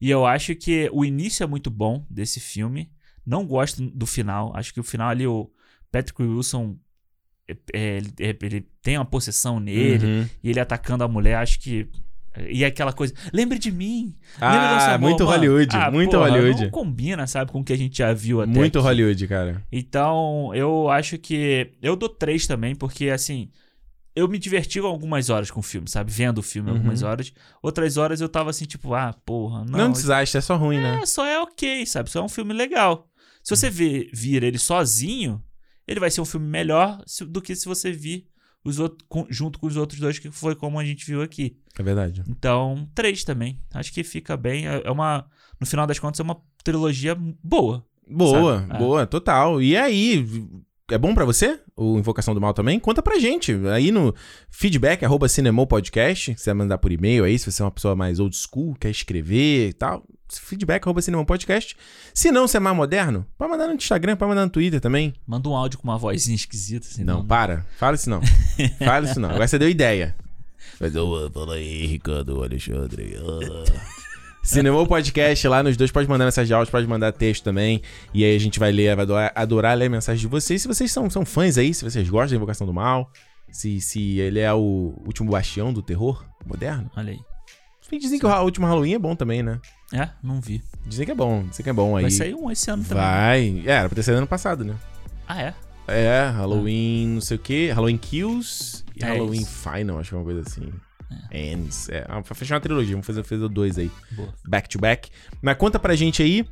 E eu acho que o início é muito bom desse filme. Não gosto do final. Acho que o final ali, o Patrick Wilson é, é, ele, ele tem uma possessão nele Uhum. e ele atacando a mulher, acho que. E aquela coisa, lembre de mim. Ah, amor", muito mano. Hollywood, Ah, muito porra, Hollywood. Não combina, sabe, com o que a gente já viu até. Muito aqui. Hollywood, cara. Então, eu acho que. Eu dou três também, porque assim. Eu me diverti algumas horas com o filme, sabe? Vendo o filme Uhum. algumas horas. Outras horas eu tava assim, tipo, ah, porra, Não, não. desastre, é só ruim, né? é, só é ok, sabe? Só é um filme legal. Se você vê, vir ele sozinho, ele vai ser um filme melhor do que se você vir os outros, com- junto com os outros dois, que foi como a gente viu aqui. É verdade. Então, três também. Acho que fica bem. É é uma. No final das contas, é uma trilogia boa. Boa, Sabe? É. boa, total. E aí, é bom pra você? O Invocação do Mal também? Conta pra gente. Aí no feedback, arroba Cinemol Podcast. Você vai mandar por e-mail aí, se você é uma pessoa mais old school, quer escrever e tal. Feedback, arroba Cinemol Podcast. Se não, você é mais moderno, pode mandar no Instagram, pode mandar no Twitter também. Manda um áudio com uma vozinha esquisita. Assim, Não, para. Fala isso não. Fala isso não. Agora você deu ideia. Mas eu, fala aí, Ricardo, Alexandre. ah. Cinemou Podcast lá nos dois, pode mandar mensagem de áudio, pode mandar texto também. E aí a gente vai ler, vai adorar, adorar ler a mensagem de vocês. Se vocês são, são fãs aí, se vocês gostam da Invocação do Mal, se, se ele é o último bastião do terror moderno. Olha aí. Dizem que o último Halloween é bom também, né? É, não vi. Dizem que é bom, dizem que é bom aí. Vai sair um esse ano também. Vai. É, era pra ter saído ano passado, né? Ah, é? É, Halloween, não sei o que, Halloween Kills e É Halloween isso. Final, acho que é uma coisa assim. Ends. É, ah, pra fechar uma trilogia, vamos fazer, fazer dois aí. Boa. Back to back. Mas conta pra gente aí.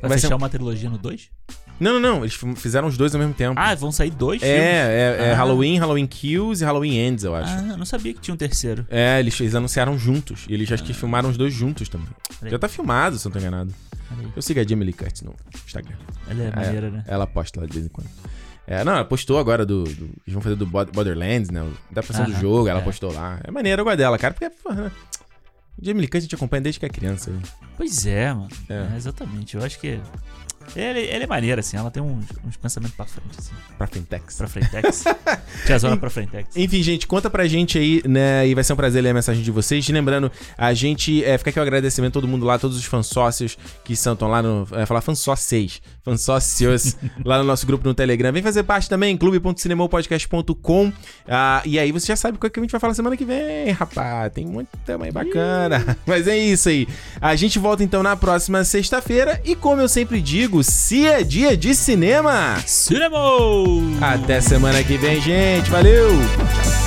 Vai, Vai ser fechar um- uma trilogia no 2? Não, não, não. Eles fizeram os dois ao mesmo tempo. Ah, vão sair dois filmes? é, é, é Ah. Halloween, Halloween Kills e Halloween Ends, eu acho. Ah, eu não sabia que tinha um terceiro. É, eles, eles anunciaram juntos. E eles acho que filmaram os dois juntos também. Já tá filmado, se eu não tô enganado. Eu sigo a Jamie Lee Curtis no Instagram. Ela é maneira, né? Ela posta lá de vez em quando. É, não, ela postou agora do. do- eles vão fazer do Borderlands, né? Da adaptação do Aham, jogo, ela é. postou lá. É maneiro, eu gosto dela, cara, porque, porra, né? Jamie Lee Curtis a gente acompanha desde que é criança. aí. Pois é, mano. É. É, exatamente. Eu acho que. Ele, ele é maneiro, assim. Ela tem uns, uns pensamentos pra frente, assim. Pra Frentex. Pra frentex. Tiazona pra frentex. Enfim, gente, conta pra gente aí, né? E vai ser um prazer ler a mensagem de vocês. E lembrando, a gente. É, fica aqui o agradecimento a todo mundo lá, todos os fansócios que são estão lá no. É, falar fansócios. Fansócios lá no nosso grupo no Telegram. Vem fazer parte também, clube.cinemopodcast.com. Ah, e aí você já sabe o que a gente vai falar semana que vem, rapaz. Tem muito tema aí bacana. Mas é isso aí. A gente volta então na próxima sexta-feira. E como eu sempre digo, se é dia de cinema. Cinema! Até semana que vem, gente. Valeu!